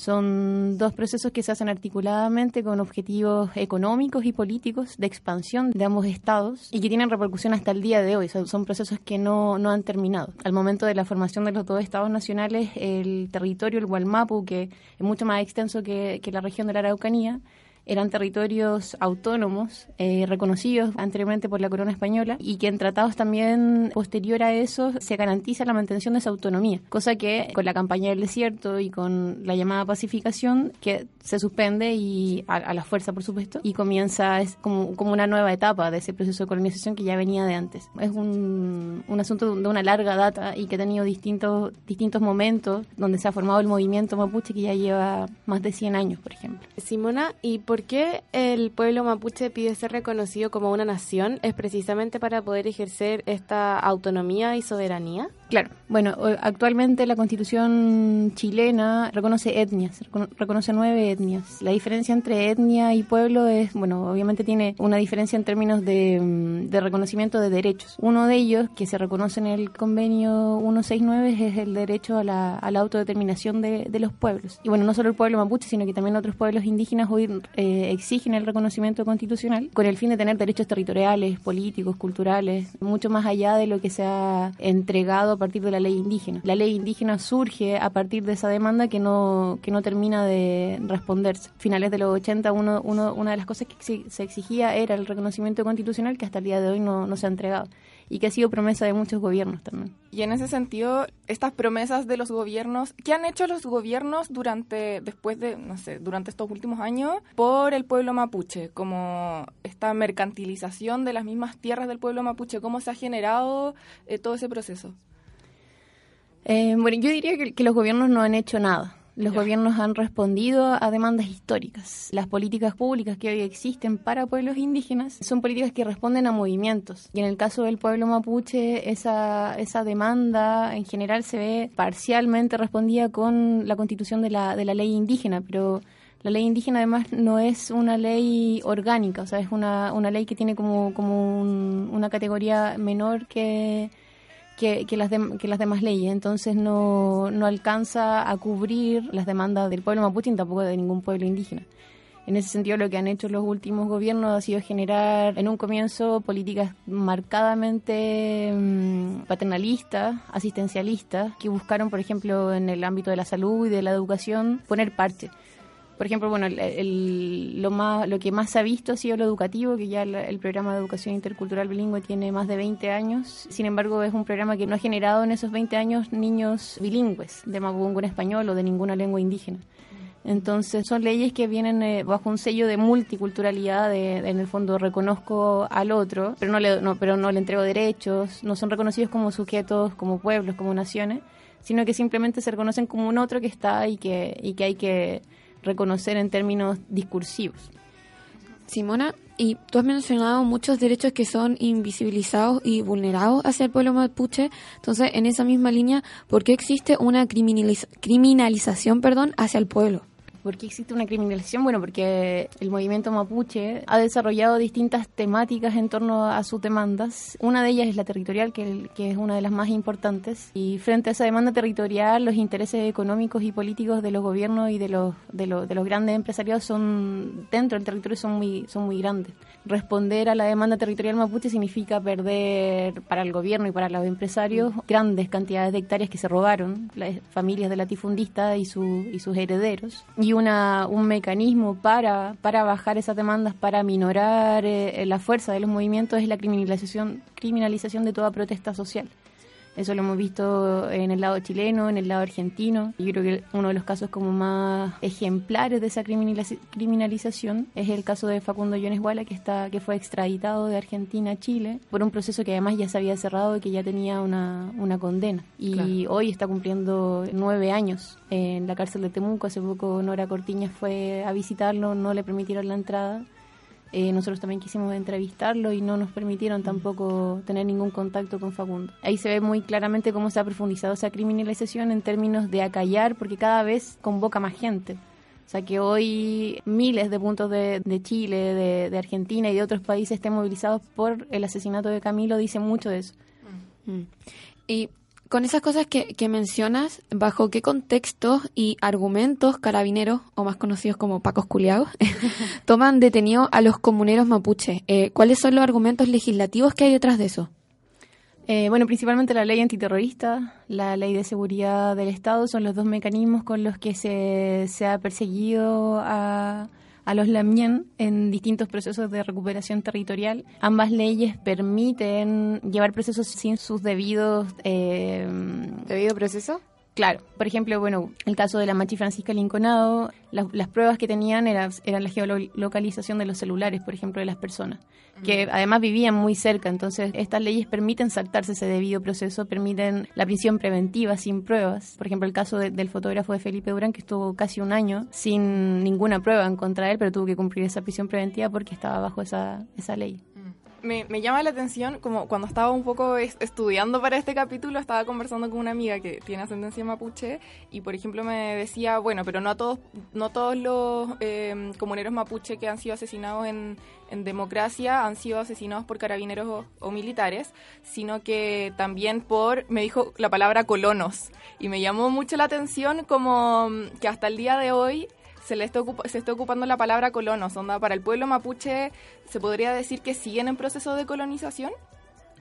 Son dos procesos que se hacen articuladamente con objetivos económicos y políticos de expansión de ambos estados y que tienen repercusión hasta el día de hoy. Son, procesos que no, no, han terminado. Al momento de la formación de los dos estados nacionales, el territorio, el Gualmapu, que es mucho más extenso que, que la región de la Araucanía, eran territorios autónomos eh, reconocidos anteriormente por la corona española y que en tratados también posterior a eso se garantiza la mantención de esa autonomía, cosa que con la campaña del desierto y con la llamada pacificación que se suspende y a, a la fuerza por supuesto y comienza es como, como, una nueva etapa de ese proceso de colonización que ya venía de antes. Es un, un asunto de una larga data y que ha tenido distintos, distintos momentos donde se ha formado el movimiento mapuche que ya lleva más de 100 años, por ejemplo. Simona, ¿y por qué el pueblo mapuche pide ser reconocido como una nación? ¿Es precisamente para poder ejercer esta autonomía y soberanía? Claro. Bueno, actualmente la constitución chilena reconoce etnias, reconoce nueve etnias. La diferencia entre etnia y pueblo es, bueno, obviamente tiene una diferencia en términos de, de reconocimiento de derechos. Uno de ellos, que se reconoce en el convenio 169, es el derecho a la, a la autodeterminación de, los pueblos. Y bueno, no solo el pueblo mapuche, sino que también otros pueblos indígenas hoy eh, exigen el reconocimiento constitucional con el fin de tener derechos territoriales, políticos, culturales, mucho más allá de lo que se ha entregado partir de la ley indígena. La ley indígena surge a partir de esa demanda que no, que no termina de responderse. Finales de los 80, uno, uno, una de las cosas que se exigía era el reconocimiento constitucional que hasta el día de hoy no, no se ha entregado y que ha sido promesa de muchos gobiernos también. Y en ese sentido, estas promesas de los gobiernos, ¿qué han hecho los gobiernos durante, después de, no sé, durante estos últimos años por el pueblo mapuche? Como esta mercantilización de las mismas tierras del pueblo mapuche, ¿cómo se ha generado eh, todo ese proceso? Eh, bueno, yo diría que, que, los gobiernos no han hecho nada. Los gobiernos han respondido a demandas históricas. Las políticas públicas que hoy existen para pueblos indígenas son políticas que responden a movimientos. Y en el caso del pueblo mapuche, esa, esa demanda en general se ve parcialmente respondida con la constitución de la, de la ley indígena, pero la ley indígena además no es una ley orgánica, o sea, es una, una ley que tiene como, como un- una categoría menor que, que, las que las demás leyes, entonces no, no alcanza a cubrir las demandas del pueblo mapuche tampoco de ningún pueblo indígena. En ese sentido, lo que han hecho los últimos gobiernos ha sido generar, en un comienzo, políticas marcadamente mm, paternalistas, asistencialistas, que buscaron, por ejemplo, en el ámbito de la salud y de la educación, poner parche. Por ejemplo, bueno, lo, más, lo que más se ha visto ha sido lo educativo, que ya el programa de educación intercultural bilingüe tiene más de 20 años. Sin embargo, es un programa que no ha generado en esos 20 años niños bilingües, de mapudungun en español o de ninguna lengua indígena. Entonces son leyes que vienen eh, bajo un sello de multiculturalidad, de, de, en el fondo reconozco al otro, pero no, le, no, pero no le entrego derechos, no son reconocidos como sujetos, como pueblos, como naciones, sino que simplemente se reconocen como un otro que está y que, y que hay que reconocer en términos discursivos. Simona, y tú has mencionado muchos derechos que son invisibilizados y vulnerados hacia el pueblo mapuche. Entonces, en esa misma línea, ¿por qué existe una criminaliz- criminalización perdón, hacia el pueblo? ¿Por qué existe una criminalización? Bueno, porque el movimiento mapuche ha desarrollado distintas temáticas en torno a sus demandas. Una de ellas es la territorial, que, que es una de las más importantes. Y frente a esa demanda territorial, los intereses económicos y políticos de los gobiernos y de los, de los, de los grandes empresarios son dentro del territorio son muy, son muy grandes. Responder a la demanda territorial mapuche significa perder para el gobierno y para los empresarios grandes cantidades de hectáreas que se robaron las familias de latifundistas y, su, y sus herederos. Y una, un mecanismo para, para bajar esas demandas, para minorar eh, la fuerza de los movimientos es la criminalización, criminalización de toda protesta social. Eso lo hemos visto en el lado chileno, en el lado argentino. Yo creo que uno de los casos como más ejemplares de esa criminaliz- criminalización es el caso de Facundo Yones Guala, que está que fue extraditado de Argentina a Chile por un proceso que además ya se había cerrado y que ya tenía una, una condena. Y hoy está cumpliendo nueve años en la cárcel de Temuco. Hace poco Nora Cortiñas fue a visitarlo, no le permitieron la entrada. Eh, nosotros también quisimos entrevistarlo y no nos permitieron tampoco tener ningún contacto con Facundo. Ahí se ve muy claramente cómo se ha profundizado esa criminalización en términos de acallar, porque cada vez convoca más gente. O sea que hoy miles de puntos de, de Chile, de, de Argentina y de otros países estén movilizados por el asesinato de Camilo, dice mucho de eso. Mm. Y con esas cosas que, mencionas, ¿bajo qué contextos y argumentos carabineros, o más conocidos como pacos culiados, toman detenido a los comuneros mapuche? Eh, ¿Cuáles son los argumentos legislativos que hay detrás de eso? Eh, bueno, principalmente la ley antiterrorista, la ley de seguridad del Estado son los dos mecanismos con los que se, se ha perseguido a, a los Lamien en distintos procesos de recuperación territorial. Ambas leyes permiten llevar procesos sin sus debidos... Eh, ¿Debido proceso? Claro, por ejemplo, bueno, el caso de la Machi Francisca Linconado, la- las pruebas que tenían era, eran la geolocalización de los celulares, por ejemplo, de las personas, que además vivían muy cerca. Entonces, estas leyes permiten saltarse ese debido proceso, permiten la prisión preventiva sin pruebas. Por ejemplo, el caso de- del fotógrafo de Felipe Durán, que estuvo casi un año sin ninguna prueba en contra de él, pero tuvo que cumplir esa prisión preventiva porque estaba bajo esa, esa ley. Me, llama la atención, como cuando estaba un poco es- estudiando para este capítulo, estaba conversando con una amiga que tiene ascendencia mapuche y, por ejemplo, me decía, bueno, pero no a todos, no todos los eh, comuneros mapuche que han sido asesinados en, democracia han sido asesinados por carabineros o, militares, sino que también por, me dijo la palabra colonos y me llamó mucho la atención como que hasta el día de hoy se le está, se está ocupando la palabra colonos. Onda, para el pueblo mapuche, ¿se podría decir que siguen en proceso de colonización?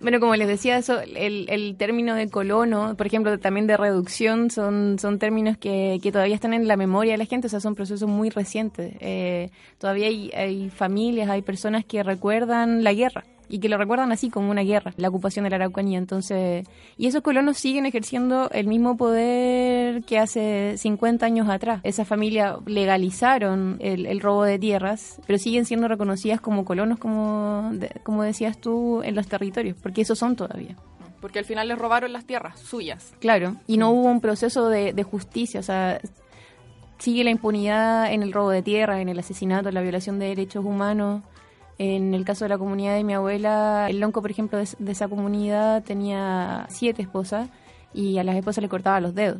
Bueno, como les decía, eso, el, el término de colono, por ejemplo, también de reducción, son, son términos que, que todavía están en la memoria de la gente, o sea, son procesos muy recientes. Eh, todavía hay, hay familias, hay personas que recuerdan la guerra y que lo recuerdan así como una guerra, la ocupación de la Araucanía. Entonces, y esos colonos siguen ejerciendo el mismo poder que hace 50 años atrás. Esas familias legalizaron el, el robo de tierras, pero siguen siendo reconocidas como colonos, como, de- como decías tú, en los territorios, porque esos son todavía. Porque al final les robaron las tierras suyas. Claro, y no hubo un proceso de, de justicia, o sea, sigue la impunidad en el robo de tierra, en el asesinato, en la violación de derechos humanos. En el caso de la comunidad de mi abuela, el lonco, por ejemplo, de, esa comunidad tenía siete esposas y a las esposas le cortaba los dedos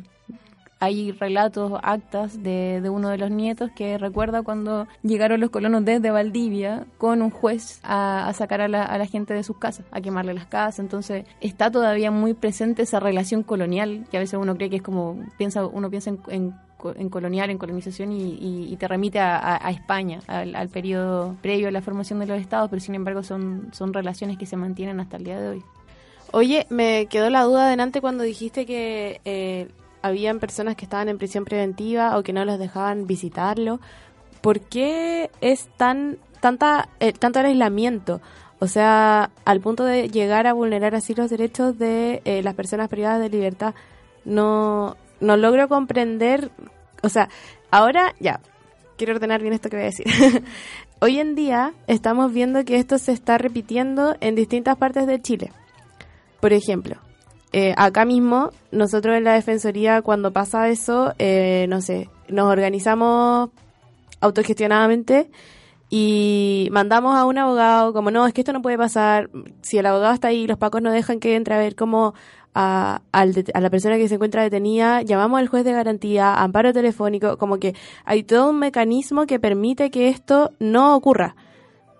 hay relatos, actas de, de, uno de los nietos que recuerda cuando llegaron los colonos desde Valdivia con un juez a, a sacar a la, a la, gente de sus casas, a quemarle las casas. Entonces está todavía muy presente esa relación colonial, que a veces uno cree que es como, piensa uno piensa en, en en colonial, en colonización y, te remite a, España, al, al, periodo previo a la formación de los estados, pero sin embargo son, son relaciones que se mantienen hasta el día de hoy. Oye, me quedó la duda adelante cuando dijiste que eh, habían personas que estaban en prisión preventiva o que no los dejaban visitarlo. ¿Por qué es tan tanta eh, tanto el aislamiento? O sea, al punto de llegar a vulnerar así los derechos de eh, las personas privadas de libertad. No, no logro comprender. O sea, ahora ya, quiero ordenar bien esto que voy a decir. Hoy en día estamos viendo que esto se está repitiendo en distintas partes de Chile. Por ejemplo, eh, acá mismo, nosotros en la Defensoría, cuando pasa eso, eh, no sé, nos organizamos autogestionadamente y mandamos a un abogado como, no, es que esto no puede pasar, si el abogado está ahí, los pacos no dejan que entre a ver cómo a, a, la persona que se encuentra detenida, llamamos al juez de garantía, amparo telefónico, como que hay todo un mecanismo que permite que esto no ocurra.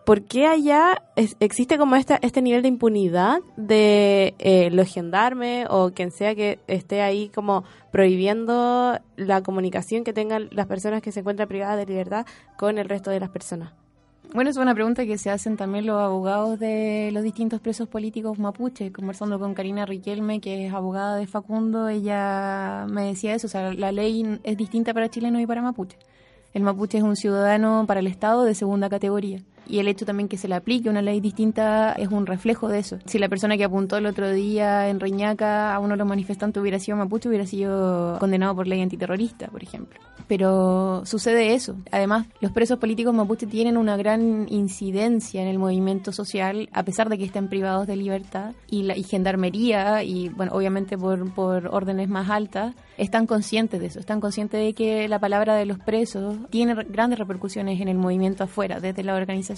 ¿por qué allá existe como esta, este nivel de impunidad de eh, los gendarmes o quien sea que esté ahí como prohibiendo la comunicación que tengan las personas que se encuentran privadas de libertad con el resto de las personas? Bueno, es una pregunta que se hacen también los abogados de los distintos presos políticos mapuche. Conversando con Karina Riquelme, que es abogada de Facundo, ella me decía eso, o sea, la ley es distinta para chilenos y para mapuche. El mapuche es un ciudadano para el Estado de segunda categoría y el hecho también que se le aplique una ley distinta es un reflejo de eso. Si la persona que apuntó el otro día en Reñaca a uno de los manifestantes hubiera sido mapuche, hubiera sido condenado por ley antiterrorista, por ejemplo. Pero sucede eso. Además, los presos políticos mapuche tienen una gran incidencia en el movimiento social, a pesar de que estén privados de libertad, y la y gendarmería, y bueno, obviamente por, por órdenes más altas, están conscientes de eso, están conscientes de que la palabra de los presos tiene grandes repercusiones en el movimiento afuera, desde la organización.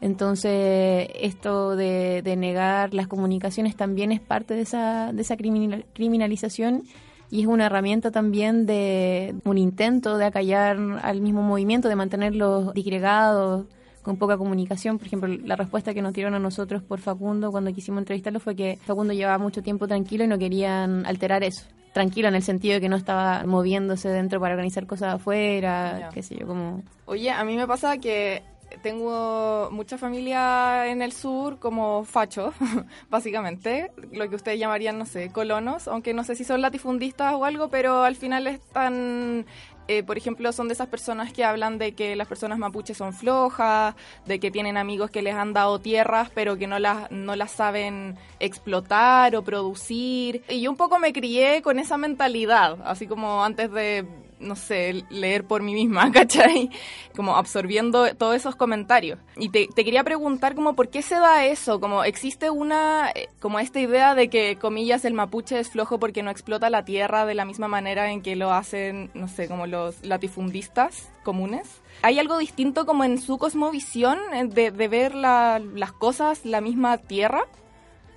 Entonces, esto de, de, negar las comunicaciones también es parte de esa, de esa criminal, criminalización y es una herramienta también de un intento de acallar al mismo movimiento, de mantenerlos disgregados, con poca comunicación. Por ejemplo, la respuesta que nos dieron a nosotros por Facundo cuando quisimos entrevistarlo fue que Facundo llevaba mucho tiempo tranquilo y no querían alterar eso. Tranquilo en el sentido de que no estaba moviéndose dentro para organizar cosas afuera, qué sé yo, como... Oye, a mí me pasa que tengo mucha familia en el sur como facho, básicamente, lo que ustedes llamarían, no sé, colonos, aunque no sé si son latifundistas o algo, pero al final están eh, por ejemplo, son de esas personas que hablan de que las personas mapuches son flojas, de que tienen amigos que les han dado tierras, pero que no las, no las saben explotar o producir. Y yo un poco me crié con esa mentalidad, así como antes de no sé, leer por mí misma, ¿cachai? Como absorbiendo todos esos comentarios. Y te, te, quería preguntar como por qué se da eso, como existe una, eh, como esta idea de que, comillas, el mapuche es flojo porque no explota la tierra de la misma manera en que lo hacen, no sé, como los latifundistas comunes. ¿Hay algo distinto como en su cosmovisión eh, de, ver la, las cosas, la misma tierra?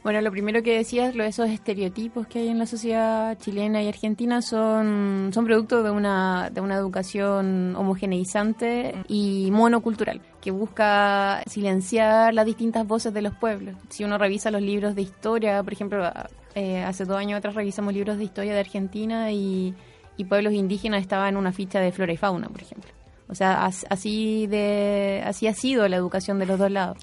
Bueno, lo primero que decías, lo, esos estereotipos que hay en la sociedad chilena y argentina son, son producto de una, de una educación homogeneizante y monocultural, que busca silenciar las distintas voces de los pueblos. Si uno revisa los libros de historia, por ejemplo, eh, hace dos años atrás revisamos libros de historia de Argentina y, y pueblos indígenas estaban en una ficha de flora y fauna, por ejemplo. O sea, así de así ha sido la educación de los dos lados.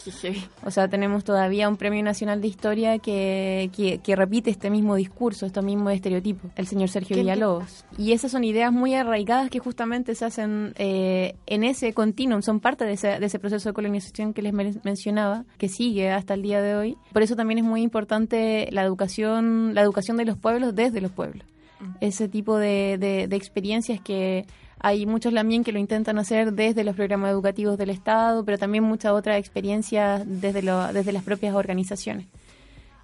O sea, tenemos todavía un Premio Nacional de Historia que, que, que repite este mismo discurso, este mismo estereotipo, el señor Sergio Villalobos. Y esas son ideas muy arraigadas que justamente se hacen eh, en ese continuum, son parte de ese, de ese proceso de colonización que les mencionaba, que sigue hasta el día de hoy. Por eso también es muy importante la educación, la educación de los pueblos desde los pueblos. Mm. Ese tipo de, de, de experiencias que hay muchos también que lo intentan hacer desde los programas educativos del Estado, pero también muchas otras experiencias desde, desde las propias organizaciones.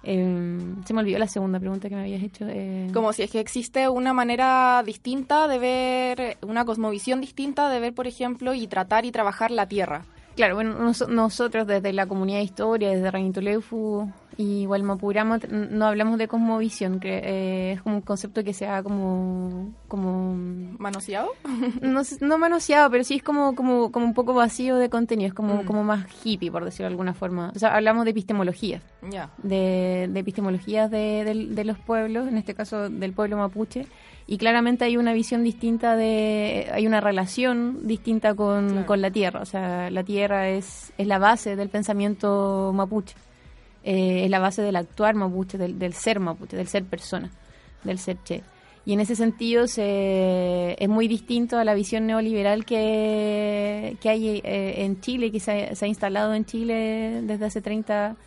Eh, se me olvidó la segunda pregunta que me habías hecho. eh. Como si es que existe una manera distinta de ver, una cosmovisión distinta de ver, por ejemplo, y tratar y trabajar la tierra. Claro, bueno, nos- nosotros desde la comunidad de historia, desde Ranituleufu y Gualmapurama, t- no hablamos de cosmovisión, que eh, es como un concepto que se ha como... como ¿Manoseado? no, no manoseado, pero sí es como, como, como un poco vacío de contenido, es como, Mm. como más hippie, por decirlo de alguna forma. O sea, hablamos de epistemología. Ya. de, de epistemologías de, del- de los pueblos, en este caso del pueblo mapuche, y claramente hay una visión distinta de, hay una relación distinta con, con la tierra, o sea, la tierra es, es la base del pensamiento mapuche, eh, es la base del actuar mapuche, del, del ser mapuche, del ser persona, del ser che. Y en ese sentido se, es muy distinto a la visión neoliberal que, que hay eh, en Chile, que se ha, se ha instalado en Chile desde hace 30 años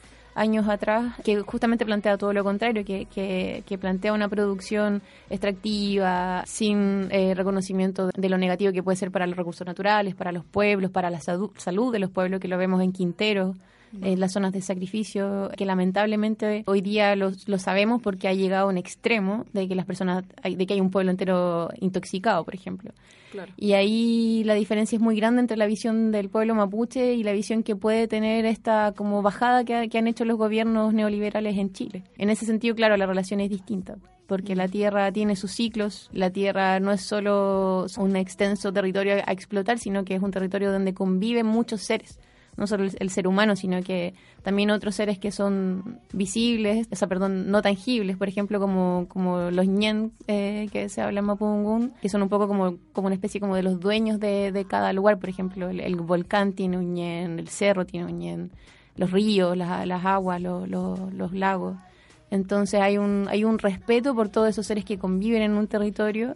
atrás, que justamente plantea todo lo contrario, que, que, que plantea una producción extractiva, sin eh, reconocimiento de lo negativo que puede ser para los recursos naturales, para los pueblos, para la salud de los pueblos, que lo vemos en Quintero, en las zonas de sacrificio, que lamentablemente hoy día lo, lo sabemos porque ha llegado a un extremo de que las personas, de que hay un pueblo entero intoxicado, por ejemplo. Claro. Y ahí la diferencia es muy grande entre la visión del pueblo mapuche y la visión que puede tener esta como bajada que, ha- que han hecho los gobiernos neoliberales en Chile. En ese sentido, claro, la relación es distinta, porque la tierra tiene sus ciclos, la tierra no es solo un extenso territorio a explotar, sino que es un territorio donde conviven muchos seres. No solo el, ser humano, sino que también otros seres que son visibles, o sea, perdón, no tangibles, por ejemplo, como, como los ñen eh, que se habla en Mapudungun, que son un poco como, como una especie como de los dueños de, de cada lugar, por ejemplo, el, volcán tiene un ñen, el cerro tiene un ñen, los ríos, las, aguas, lo- lo- los lagos. Entonces hay un, hay un respeto por todos esos seres que conviven en un territorio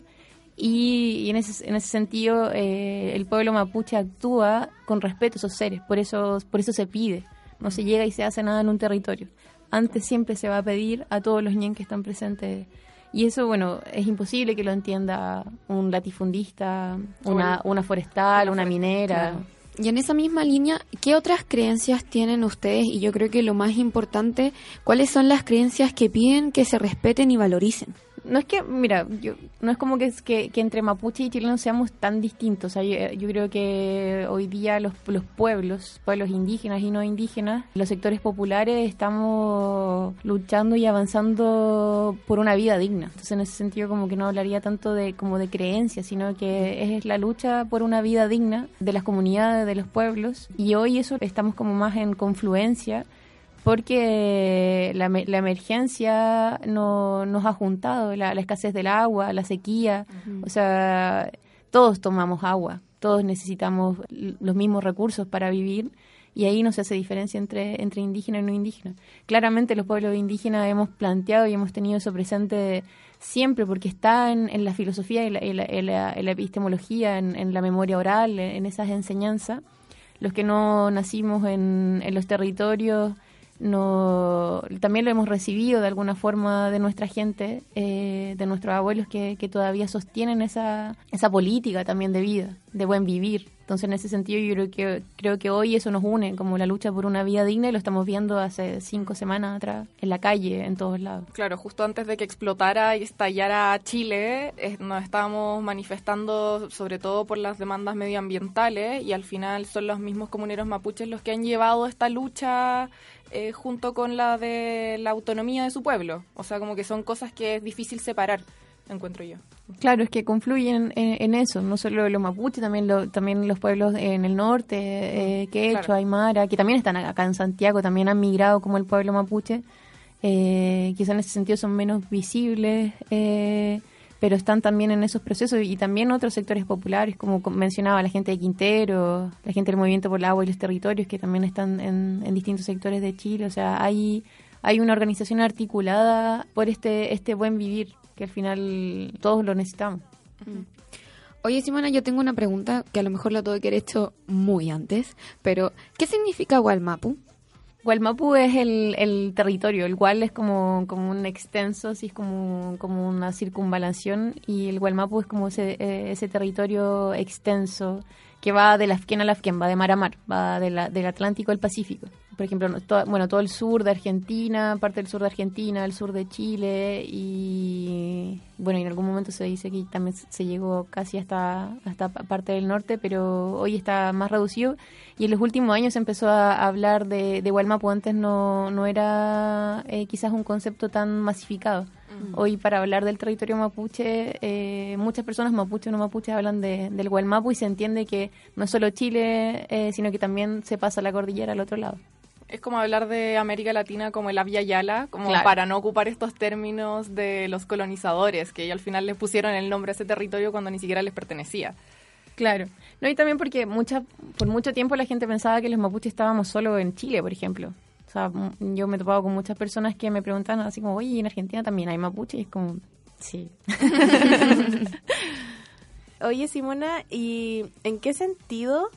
y, y en, ese, en ese sentido eh, el pueblo mapuche actúa con respeto a esos seres, por eso, por eso se pide, no se llega y se hace nada en un territorio. Antes siempre se va a pedir a todos los ñen que están presentes y eso, bueno, es imposible que lo entienda un latifundista, una, una forestal, una minera. Claro. Y en esa misma línea, ¿qué otras creencias tienen ustedes? Y yo creo que lo más importante, ¿cuáles son las creencias que piden que se respeten y valoricen? No es que, mira, yo, no es como que, que, que entre mapuche y chileno seamos tan distintos. O sea, yo, yo creo que hoy día los, los pueblos, pueblos indígenas y no indígenas, los sectores populares, estamos luchando y avanzando por una vida digna. Entonces, en ese sentido, como que no hablaría tanto de como de creencias, sino que es la lucha por una vida digna de las comunidades, de los pueblos. Y hoy eso estamos como más en confluencia porque la, la emergencia no, nos ha juntado, la, la escasez del agua, la sequía, o sea, todos tomamos agua, todos necesitamos los mismos recursos para vivir y ahí no se hace diferencia entre, entre indígena y no indígena. Claramente los pueblos indígenas hemos planteado y hemos tenido eso presente siempre porque está en, en la filosofía y la, en la- en la- en la epistemología, en, la memoria oral, en, esas enseñanzas. Los que no nacimos en los territorios no también lo hemos recibido de alguna forma de nuestra gente, eh, de nuestros abuelos que, que todavía sostienen esa, esa política también de vida, de buen vivir. Entonces, en ese sentido, yo creo que, creo que hoy eso nos une, como la lucha por una vida digna, y lo estamos viendo hace cinco semanas atrás, en la calle, en todos lados. Claro, justo antes de que explotara y estallara Chile, eh, nos estábamos manifestando sobre todo por las demandas medioambientales y al final son los mismos comuneros mapuches los que han llevado esta lucha eh, junto con la de la autonomía de su pueblo. O sea, como que son cosas que es difícil separar, encuentro yo. Claro, es que confluyen en, en eso, no solo los mapuches, también lo, también los pueblos en el norte, eh, Quechua, Claro. Aymara, que también están acá en Santiago, también han migrado como el pueblo mapuche, eh, quizá en ese sentido son menos visibles, eh, pero están también en esos procesos y también otros sectores populares, como com- mencionaba la gente de Quintero, la gente del Movimiento por el Agua y los Territorios, que también están en, distintos sectores de Chile, o sea, hay, hay una organización articulada por este, este buen vivir que al final todos lo necesitamos. Oye, Simona, yo tengo una pregunta que a lo mejor la tuve que haber hecho muy antes, pero ¿qué significa Walmapu? Gualmapu es el, el territorio, el Gual es como, como un extenso, así es como, como una circunvalación y el Gualmapu es como ese, eh, ese territorio extenso que va de la Afquén a la Afquén, va de mar a mar, va de del Atlántico al Pacífico. Por ejemplo, no- bueno, todo el sur de Argentina, parte del sur de Argentina, el sur de Chile y bueno, y en algún momento se dice que también se- llegó casi hasta hasta pa- parte del norte, pero hoy está más reducido y en los últimos años se empezó a hablar de, de Gualmapu, antes no, no era eh, quizás un concepto tan masificado. Hoy para hablar del territorio mapuche, eh, muchas personas mapuches o no mapuches hablan de, del Gualmapu y se entiende que no es solo Chile, eh, sino que también se pasa la cordillera al otro lado. Es como hablar de América Latina como el Avia Yala, como Claro. para no ocupar estos términos de los colonizadores, que al final les pusieron el nombre a ese territorio cuando ni siquiera les pertenecía. Claro. No, y también porque mucha, por mucho tiempo la gente pensaba que los mapuches estábamos solo en Chile, por ejemplo. O sea, m- yo me he topado con muchas personas que me preguntan así como, oye, ¿y en Argentina también hay mapuches? Y es como, sí. Oye, Simona, ¿y en qué sentido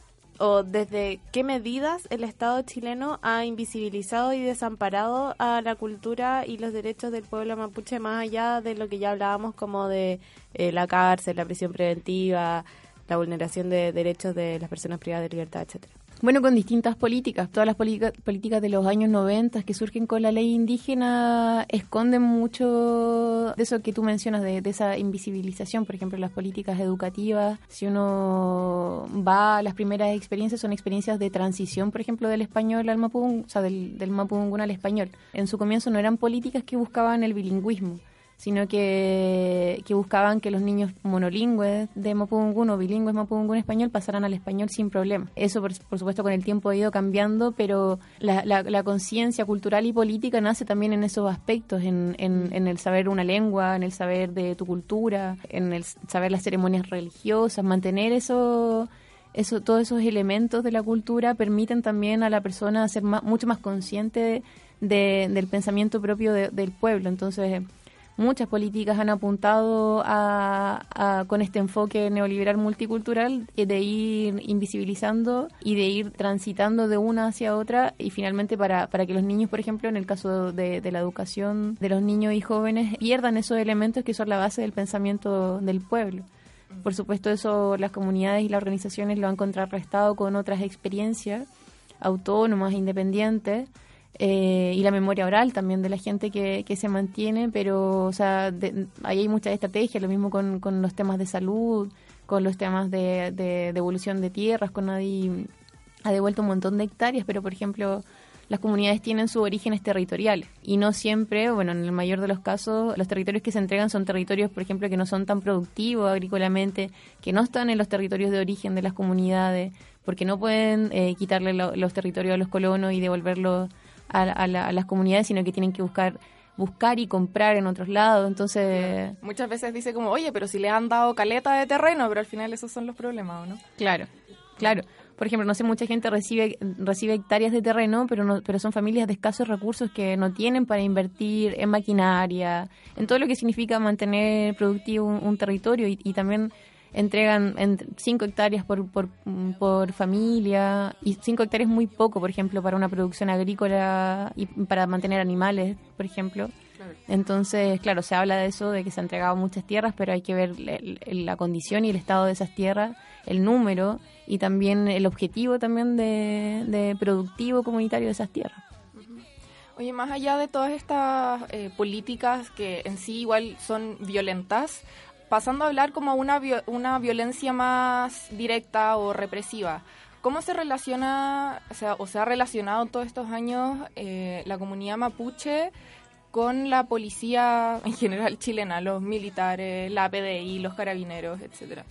o desde qué medidas el Estado chileno ha invisibilizado y desamparado a la cultura y los derechos del pueblo mapuche más allá de lo que ya hablábamos como de eh, la cárcel, la prisión preventiva, la vulneración de derechos de las personas privadas de libertad, etcétera? Bueno, con distintas políticas. Todas las política- políticas de los años 90 que surgen con la ley indígena esconden mucho de eso que tú mencionas, de, de esa invisibilización. Por ejemplo, las políticas educativas. Si uno va a las primeras experiencias, son experiencias de transición, por ejemplo, del español al mapudungun, o sea, del, del mapudungun al español. En su comienzo no eran políticas que buscaban el bilingüismo sino que, que buscaban que los niños monolingües de Mapudungun o bilingües Mapudungun español pasaran al español sin problema. Eso, por, por supuesto, con el tiempo ha ido cambiando, pero la, la- la conciencia cultural y política nace también en esos aspectos, en, en, en el saber una lengua, en el saber de tu cultura, en el saber las ceremonias religiosas, mantener eso eso, todos esos elementos de la cultura permiten también a la persona ser ma- mucho más consciente de- del pensamiento propio de- del pueblo. Entonces, muchas políticas han apuntado a, a- con este enfoque neoliberal multicultural eh, de ir invisibilizando y de ir transitando de una hacia otra y finalmente para, para que los niños, por ejemplo, en el caso de, de la educación de los niños y jóvenes, pierdan esos elementos que son la base del pensamiento del pueblo. Por supuesto, eso las comunidades y las organizaciones lo han contrarrestado con otras experiencias autónomas, independientes, eh, y la memoria oral también de la gente que, que se mantiene, pero o sea, de- ahí hay muchas estrategias, lo mismo con, con los temas de salud, con los temas de, de devolución de tierras, con nadie ha devuelto un montón de hectáreas, pero por ejemplo las comunidades tienen sus orígenes territoriales y no siempre, bueno, en el mayor de los casos, los territorios que se entregan son territorios, por ejemplo, que no son tan productivos agrícolamente, que no están en los territorios de origen de las comunidades, porque no pueden eh, quitarle lo- los territorios a los colonos y devolverlos a, a la- a las comunidades, sino que tienen que buscar buscar y comprar en otros lados, entonces... Muchas veces dice como, oye, pero si le han dado caleta de terreno, pero al final esos son los problemas, ¿o no? Claro, claro. Por ejemplo, no sé, mucha gente recibe recibe hectáreas de terreno, pero no, pero son familias de escasos recursos que no tienen para invertir en maquinaria, en todo lo que significa mantener productivo un, un territorio y, y también entregan 5 hectáreas por, por, por familia y 5 hectáreas es muy poco, por ejemplo, para una producción agrícola y para mantener animales, por ejemplo. Entonces, claro, se habla de eso, de que se han entregado muchas tierras, pero hay que ver el- el- la condición y el estado de esas tierras, el número y también el objetivo también de, de productivo comunitario de esas tierras. Oye, más allá de todas estas eh, políticas que en sí igual son violentas, pasando a hablar como una, una violencia más directa o represiva, ¿cómo se relaciona, o sea, o se ha relacionado todos estos años eh, la comunidad mapuche con la policía en general chilena, los militares, la PDI, los carabineros, etcétera?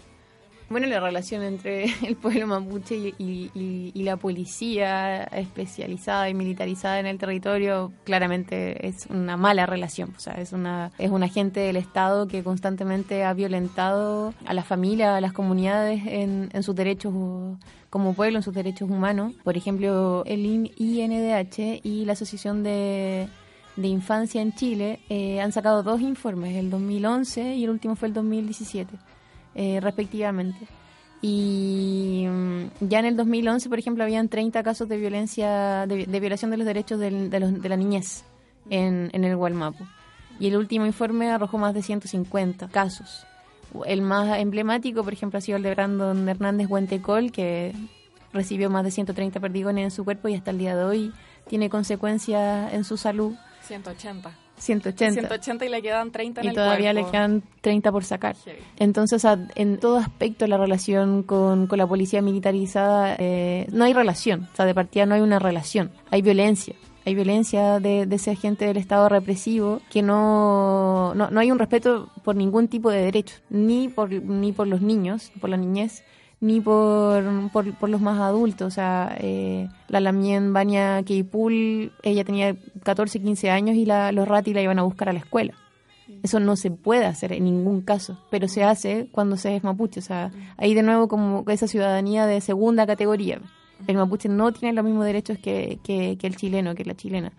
Bueno, la relación entre el pueblo mapuche y, la policía especializada y militarizada en el territorio claramente es una mala relación. O sea, es una es un agente del Estado que constantemente ha violentado a la familia, a las comunidades en, en sus derechos como pueblo, en sus derechos humanos. Por ejemplo, el IN- INDH y la Asociación de de infancia en Chile eh, han sacado dos informes, el 2011 y el último fue el 2017 eh, respectivamente. Y mm, ya en el 2011, por ejemplo, habían 30 casos de violencia, de, de violación de los derechos de, los- de la niñez en, en el Gualmapu. Y el último informe arrojó más de 150 casos. El más emblemático, por ejemplo, ha sido el de Brandon Hernández Huentecol, que recibió más de 130 perdigones en su cuerpo y hasta el día de hoy tiene consecuencias en su salud. 180. 180. 180 y le quedan 30 en y el todavía cuerpo. le quedan 30 por sacar. Entonces, en todo aspecto la relación con, con la policía militarizada, eh, no hay relación, o sea, de partida no hay una relación, hay violencia. Hay violencia de, de ese agente del Estado represivo que no, no, no hay un respeto por ningún tipo de derecho, ni por, ni por los niños, por la niñez, ni por, por, por los más adultos. O sea, eh, la Lamien Bania Keipul, ella tenía 14, 15 años y la, los Rati la iban a buscar a la escuela. Eso no se puede hacer en ningún caso, pero se hace cuando se es mapuche. O sea, ahí de nuevo como esa ciudadanía de segunda categoría. El mapuche no tiene los mismos derechos que, que, que el chileno, que la chilena.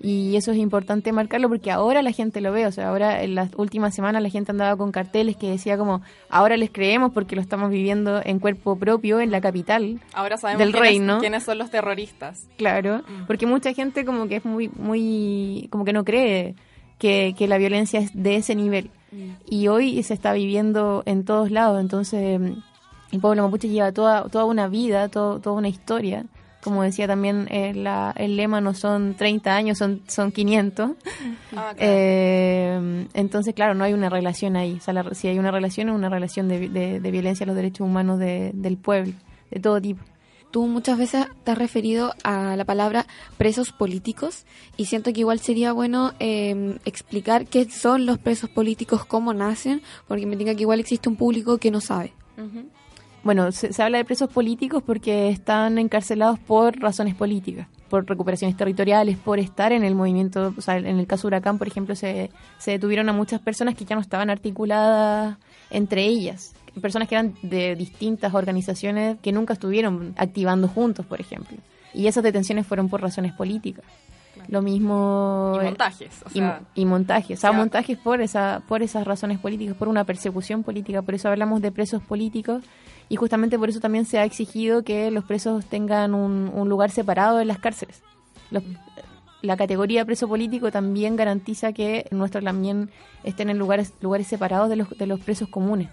Y eso es importante marcarlo porque ahora la gente lo ve, o sea, ahora en las últimas semanas la gente andaba con carteles que decía como, ahora les creemos porque lo estamos viviendo en cuerpo propio en la capital Ahora sabemos del quiénes, reino. quiénes son los terroristas. Claro, porque mucha gente como que es muy, muy, como que no cree que, que la violencia es de ese nivel. Y hoy se está viviendo en todos lados, entonces mm, el pueblo mapuche lleva toda, toda una vida, todo- toda una historia. Como decía también eh, la- el lema, no son 30 años, son, son 500. Ah, claro. Eh, entonces, claro, no hay una relación ahí. O sea, la- si hay una relación, es una relación de, de- de violencia a los derechos humanos de- del pueblo, de todo tipo. Tú muchas veces te has referido a la palabra presos políticos y siento que igual sería bueno eh, explicar qué son los presos políticos, cómo nacen, porque me diga que igual existe un público que no sabe. Bueno, se, se habla de presos políticos porque están encarcelados por razones políticas, por recuperaciones territoriales, por estar en el movimiento. O sea, en el caso Huracán, por ejemplo, se, se detuvieron a muchas personas que ya no estaban articuladas entre ellas. Personas que eran de distintas organizaciones que nunca estuvieron activando juntos, por ejemplo. Y esas detenciones fueron por razones políticas. Lo mismo... Y montajes, o y, sea, y montajes. O sea, o sea, montajes por, esa, por esas razones políticas, por una persecución política. Por eso hablamos de presos políticos y justamente por eso también se ha exigido que los presos tengan un, un lugar separado en las cárceles. Los- la categoría preso político también garantiza que nuestros también estén en lugares, lugares separados de los, de los presos comunes.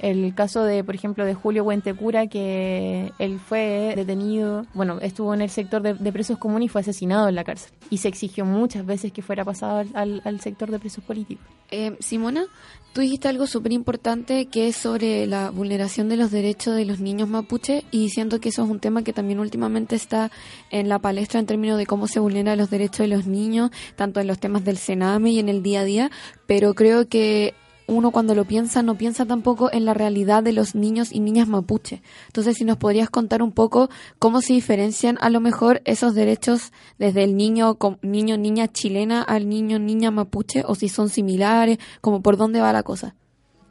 El caso de, por ejemplo, de Julio Huentecura, que él fue detenido, bueno, estuvo en el sector de, de presos comunes y fue asesinado en la cárcel. Y se exigió muchas veces que fuera pasado al sector de presos políticos. Eh, Simona, tú dijiste algo súper importante que es sobre la vulneración de los derechos de los niños mapuche y siento que eso es un tema que también últimamente está en la palestra en términos de cómo se vulneran los derechos de los niños, tanto en los temas del Sename y en el día a día, pero creo que uno cuando lo piensa no piensa tampoco en la realidad de los niños y niñas mapuche. Entonces, si nos podrías contar un poco cómo se diferencian a lo mejor esos derechos desde el niño niño niña chilena al niño niña mapuche o si son similares, como por dónde va la cosa.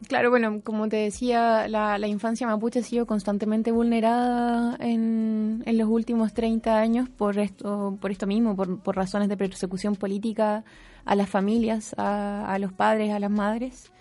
Claro, bueno, como te decía, la, la infancia mapuche ha sido constantemente vulnerada en, en los últimos 30 años por esto, por esto mismo, por, por razones de persecución política a las familias, a, a los padres, a las madres.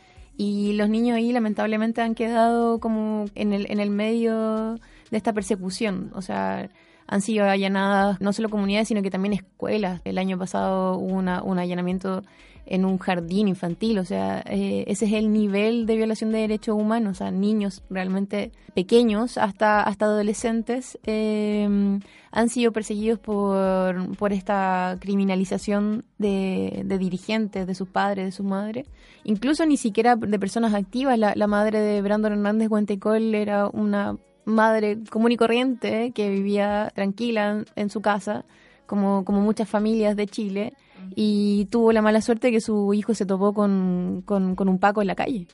Y los niños ahí lamentablemente han quedado como en el, en el medio de esta persecución. O sea, han sido allanadas no solo comunidades, sino que también escuelas. El año pasado hubo una, un allanamiento en un jardín infantil. O sea, eh, ese es el nivel de violación de derechos humanos. O sea, niños realmente pequeños hasta, hasta adolescentes eh, han sido perseguidos por, por esta criminalización de, de dirigentes, de sus padres, de sus madres. Incluso ni siquiera de personas activas. La, madre de Brandon Hernández Guantecol era una madre común y corriente que vivía tranquila en, su casa, como, como muchas familias de Chile, y tuvo la mala suerte que su hijo se topó con, con, un Paco en la calle.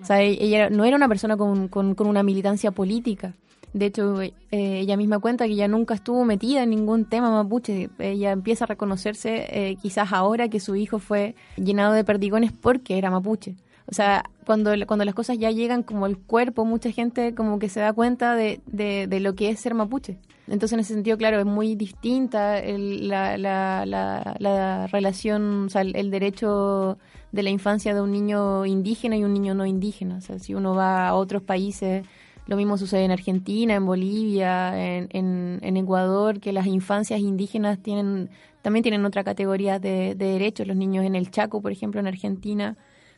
O sea, ella no era una persona con, con, con una militancia política. De hecho, eh, ella misma cuenta que ella nunca estuvo metida en ningún tema mapuche. Ella empieza a reconocerse eh, quizás ahora que su hijo fue llenado de perdigones porque era mapuche. O sea, cuando, cuando las cosas ya llegan como el cuerpo, mucha gente como que se da cuenta de, de, de lo que es ser mapuche. Entonces, en ese sentido, claro, es muy distinta el- la, la, la, la relación, o sea, el, el derecho de la infancia de un niño indígena y un niño no indígena. O sea, si uno va a otros países, lo mismo sucede en Argentina, en Bolivia, en, en, en Ecuador, que las infancias indígenas tienen también tienen otra categoría de, de derechos. Los niños en el Chaco, por ejemplo, en Argentina,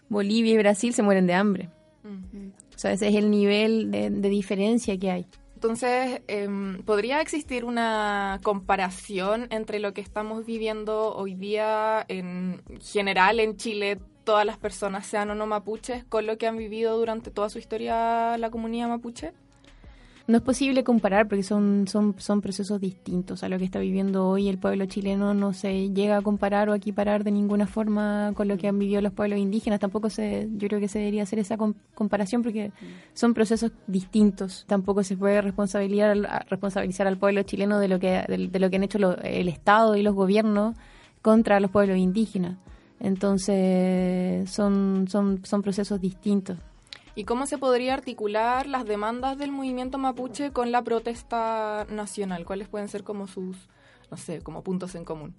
Bolivia y Brasil se mueren de hambre. O sea, ese es el nivel de, de diferencia que hay. Entonces, em, ¿podría existir una comparación entre lo que estamos viviendo hoy día en general en Chile, todas las personas sean o no mapuches, con lo que han vivido durante toda su historia la comunidad mapuche? No es posible comparar porque son, son, son procesos distintos a lo que está viviendo hoy el pueblo chileno. No se llega a comparar o a equiparar de ninguna forma con lo que han vivido los pueblos indígenas. Tampoco se, yo creo que se debería hacer esa com- comparación porque son procesos distintos. Tampoco se puede responsabilizar, responsabilizar al pueblo chileno de lo que, de, de lo que han hecho el Estado y los gobiernos contra los pueblos indígenas. Entonces son, son, son procesos distintos. ¿Y cómo se podría articular las demandas del movimiento mapuche con la protesta nacional? ¿Cuáles pueden ser como sus, no sé, como puntos en común?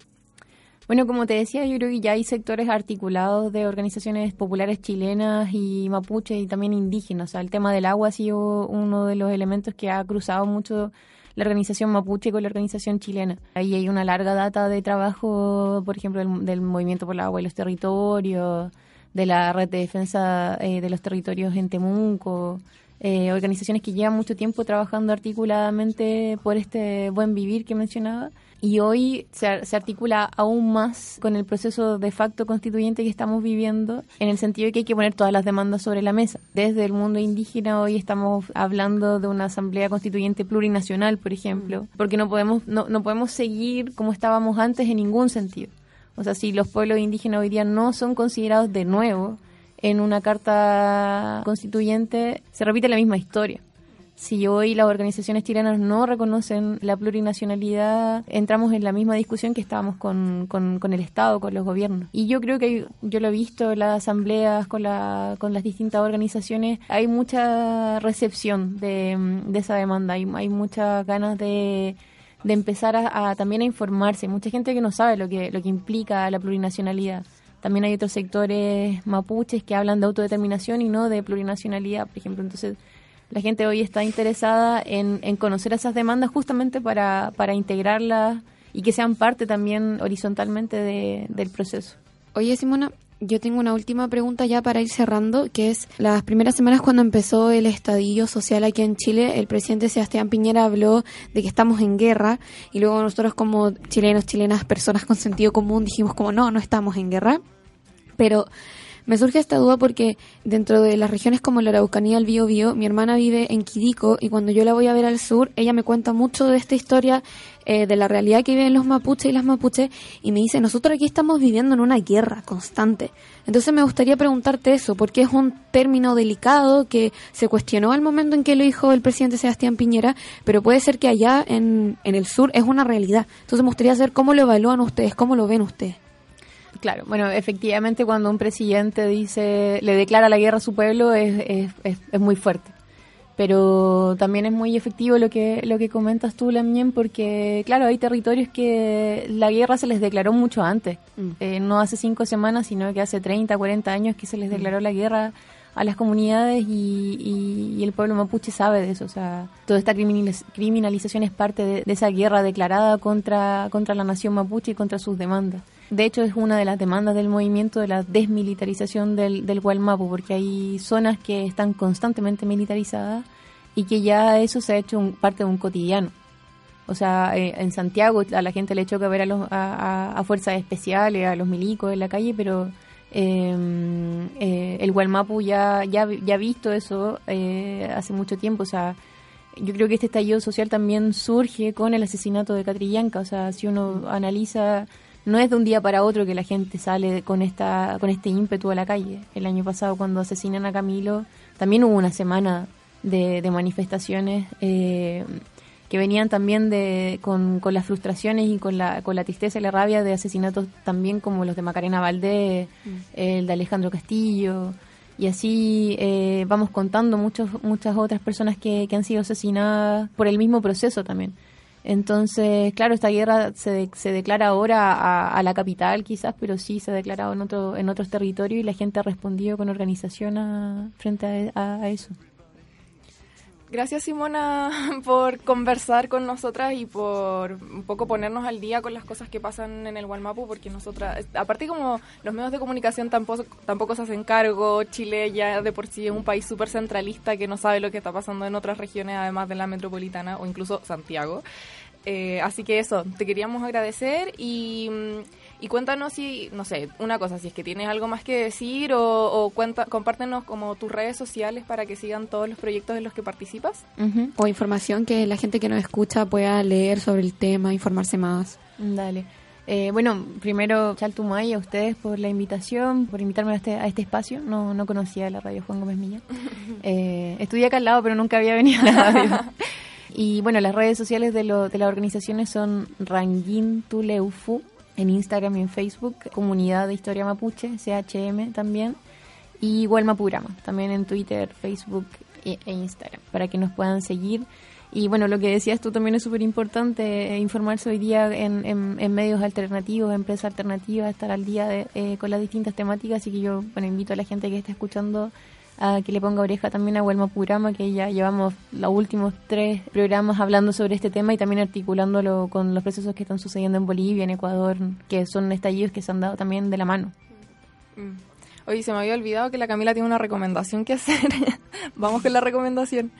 Bueno, como te decía, yo creo que ya hay sectores articulados de organizaciones populares chilenas y mapuches y también indígenas. O sea, el tema del agua ha sido uno de los elementos que ha cruzado mucho la organización mapuche con la organización chilena. Ahí hay una larga data de trabajo, por ejemplo, del, del movimiento por el agua y los territorios, de la red de defensa eh, de los territorios en Temuco, eh, organizaciones que llevan mucho tiempo trabajando articuladamente por este buen vivir que mencionaba. Y hoy se, se articula aún más con el proceso de facto constituyente que estamos viviendo, en el sentido de que hay que poner todas las demandas sobre la mesa. Desde el mundo indígena hoy estamos hablando de una asamblea constituyente plurinacional, por ejemplo, porque no podemos, no, no podemos seguir como estábamos antes en ningún sentido. O sea, si los pueblos indígenas hoy día no son considerados de nuevo en una carta constituyente, se repite la misma historia. Si hoy las organizaciones chilenas no reconocen la plurinacionalidad, entramos en la misma discusión que estábamos con, con, con el Estado, con los gobiernos. Y yo creo que yo lo he visto en las asambleas con, la, con las distintas organizaciones, hay mucha recepción de, esa demanda, hay, muchas ganas de de empezar a también a informarse. Mucha gente que no sabe lo que, lo que implica la plurinacionalidad. También hay otros sectores mapuches que hablan de autodeterminación y no de plurinacionalidad, por ejemplo. Entonces, la gente hoy está interesada en, en conocer esas demandas justamente para, para integrarlas y que sean parte también horizontalmente de- del proceso. Oye, Simona, yo tengo una última pregunta ya para ir cerrando, que es las primeras semanas cuando empezó el estadio social aquí en Chile, el presidente Sebastián Piñera habló de que estamos en guerra y luego nosotros como chilenos, chilenas, personas con sentido común dijimos como no, no estamos en guerra. Pero me surge esta duda porque dentro de las regiones como la Araucanía, el Biobío, mi hermana vive en Quirico y cuando yo la voy a ver al sur, ella me cuenta mucho de esta historia, eh, de la realidad que viven los mapuches y las mapuches y me dice, nosotros aquí estamos viviendo en una guerra constante. Entonces me gustaría preguntarte eso, porque es un término delicado que se cuestionó al momento en que lo dijo el presidente Sebastián Piñera, pero puede ser que allá en, en el sur es una realidad. Entonces me gustaría saber cómo lo evalúan ustedes, cómo lo ven ustedes. Claro, bueno, efectivamente cuando un presidente dice, le declara la guerra a su pueblo es, es, es- es muy fuerte. Pero también es muy efectivo lo que, lo que comentas tú, Lamien, porque claro, hay territorios que la guerra se les declaró mucho antes. Eh, no hace cinco semanas, sino que hace 30, 40 años que se les declaró la guerra a las comunidades y, y- y el pueblo mapuche sabe de eso. O sea, toda esta criminaliz- criminalización es parte de, de esa guerra declarada contra, contra la nación mapuche y contra sus demandas. De hecho, es una de las demandas del movimiento de la desmilitarización del, del Gualmapu, porque hay zonas que están constantemente militarizadas y que ya eso se ha hecho un- parte de un cotidiano. O sea, eh, en Santiago a la gente le choca ver a, los, a, fuerzas especiales, a los milicos en la calle, pero eh, eh, el Gualmapu ya, ya, ya ha visto eso eh, hace mucho tiempo. O sea, yo creo que este estallido social también surge con el asesinato de Catrillanca. O sea, si uno analiza, no es de un día para otro que la gente sale con esta con este ímpetu a la calle. El año pasado, cuando asesinan a Camilo, también hubo una semana de, de manifestaciones eh, que venían también de con, con las frustraciones y con la, con la tristeza y la rabia de asesinatos también como los de Macarena Valdés, el de Alejandro Castillo, y así eh, vamos contando muchos, muchas otras personas que, que han sido asesinadas por el mismo proceso también. Entonces, claro, esta guerra se, se declara ahora a, la capital quizás, pero sí se ha declarado en, otro, en otros territorios y la gente ha respondido con organización a- frente a eso. Gracias Simona por conversar con nosotras y por un poco ponernos al día con las cosas que pasan en el Gualmapu, porque nosotras, aparte como los medios de comunicación tampoco, tampoco se hacen cargo, Chile ya de por sí es un país súper centralista que no sabe lo que está pasando en otras regiones además de la metropolitana o incluso Santiago. Eh, así que eso, te queríamos agradecer y, mm, y cuéntanos si, no sé, una cosa, si es que tienes algo más que decir o, o cuenta, compártenos como tus redes sociales para que sigan todos los proyectos en los que participas. Ujú. O información que la gente que nos escucha pueda leer sobre el tema, informarse más. Dale. Eh, bueno, primero, Chaltumay, a ustedes por la invitación, por invitarme a este, a este espacio. No, no conocía la radio Juan Gómez Milla. Eh, estudié acá al lado, pero nunca había venido a la radio. y bueno, las redes sociales de, lo, de las organizaciones son Rangin Tuleufu en Instagram y en Facebook, Comunidad de Historia Mapuche, CHM también, y Hualmapurama, también en Twitter, Facebook e, e Instagram, para que nos puedan seguir. Y bueno, lo que decías tú también es súper importante, eh, informarse hoy día en, en- en medios alternativos, empresas alternativas, estar al día de- eh, con las distintas temáticas. Así que yo bueno, invito a la gente que está escuchando a que le ponga oreja también a Huelma Purama, que ya llevamos los últimos tres programas hablando sobre este tema y también articulándolo con los procesos que están sucediendo en Bolivia, en Ecuador, que son estallidos que se han dado también de la mano. Mm. Oye, se me había olvidado que la Camila tiene una recomendación que hacer. Vamos con la recomendación.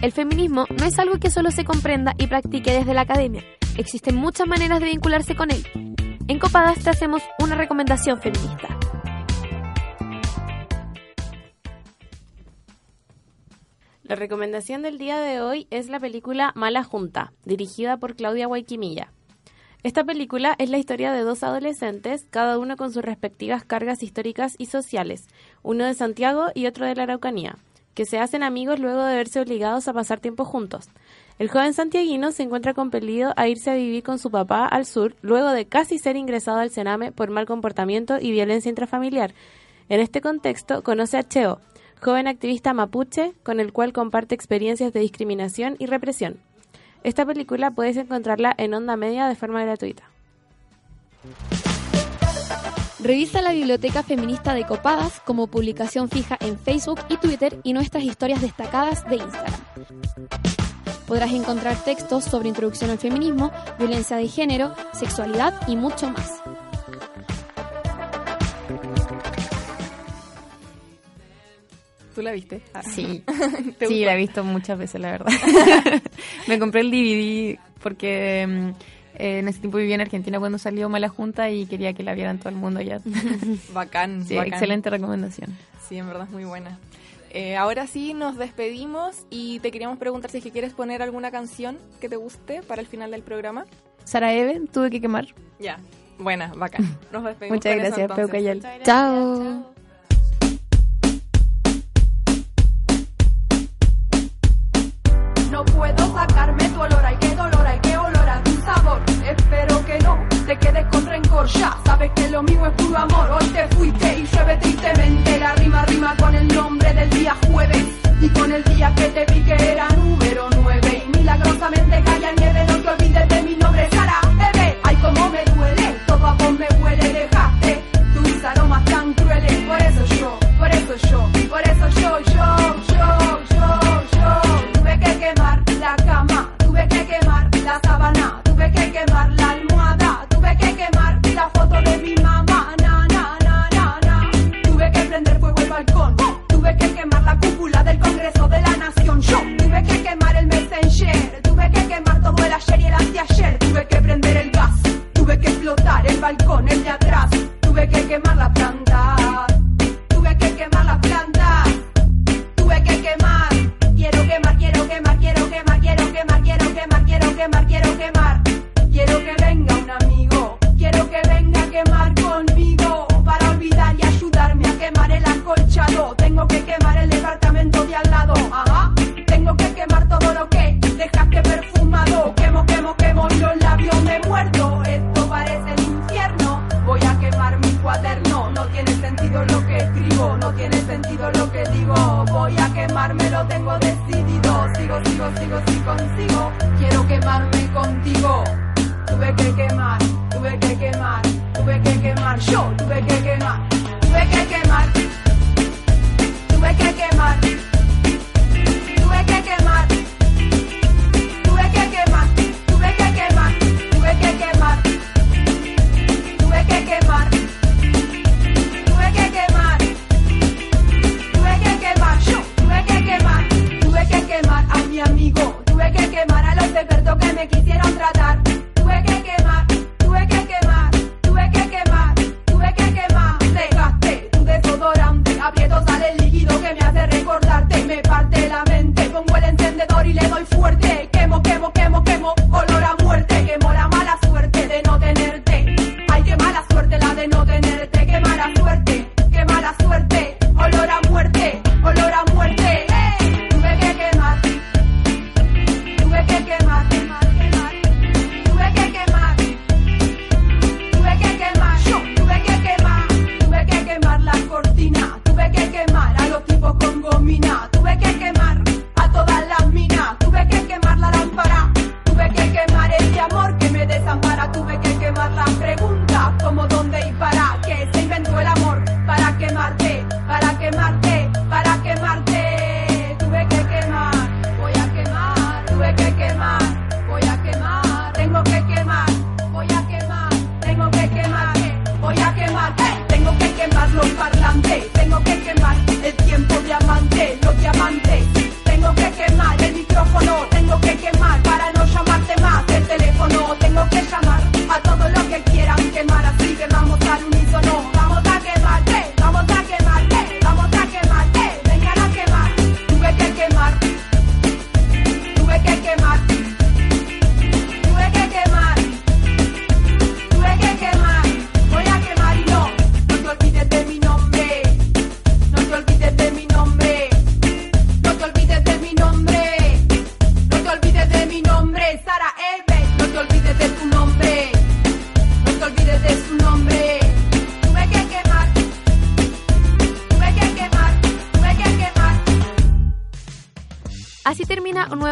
El feminismo no es algo que solo se comprenda y practique desde la academia. Existen muchas maneras de vincularse con él. En Copadas te hacemos una recomendación feminista. La recomendación del día de hoy es la película Mala Junta, dirigida por Claudia Guayquimilla. Esta película es la historia de dos adolescentes, cada uno con sus respectivas cargas históricas y sociales, uno de Santiago y otro de la Araucanía, que se hacen amigos luego de verse obligados a pasar tiempo juntos. El joven santiaguino se encuentra compelido a irse a vivir con su papá al sur luego de casi ser ingresado al Sename por mal comportamiento y violencia intrafamiliar. En este contexto conoce a Cheo, joven activista mapuche con el cual comparte experiencias de discriminación y represión. Esta película puedes encontrarla en Onda Media de forma gratuita. Revisa la Biblioteca Feminista de Copadas como publicación fija en Facebook y Twitter y nuestras historias destacadas de Instagram. Podrás encontrar textos sobre introducción al feminismo, violencia de género, sexualidad y mucho más. ¿Tú la viste? Ah. Sí, ¿Te sí, gustó? la he visto muchas veces, la verdad. Me compré el DVD porque mm, eh, en ese tiempo vivía en Argentina cuando salió Mala Junta y quería que la vieran todo el mundo ya. Bacán, Sí, bacán. excelente recomendación. Sí, en verdad es muy buena. Eh, ahora sí, nos despedimos y te queríamos preguntar si es que quieres poner alguna canción que te guste para el final del programa. Sara Eve, tuve que quemar. Ya, buena, bacán. Nos despedimos. Muchas con eso, gracias. Peucayal. Chao. Lo mío es puro amor. Hoy te fuiste y llueve tristemente. La rima rima con el nombre del día jueves. Y con el día que te vi que era número 9. Y milagrosamente caía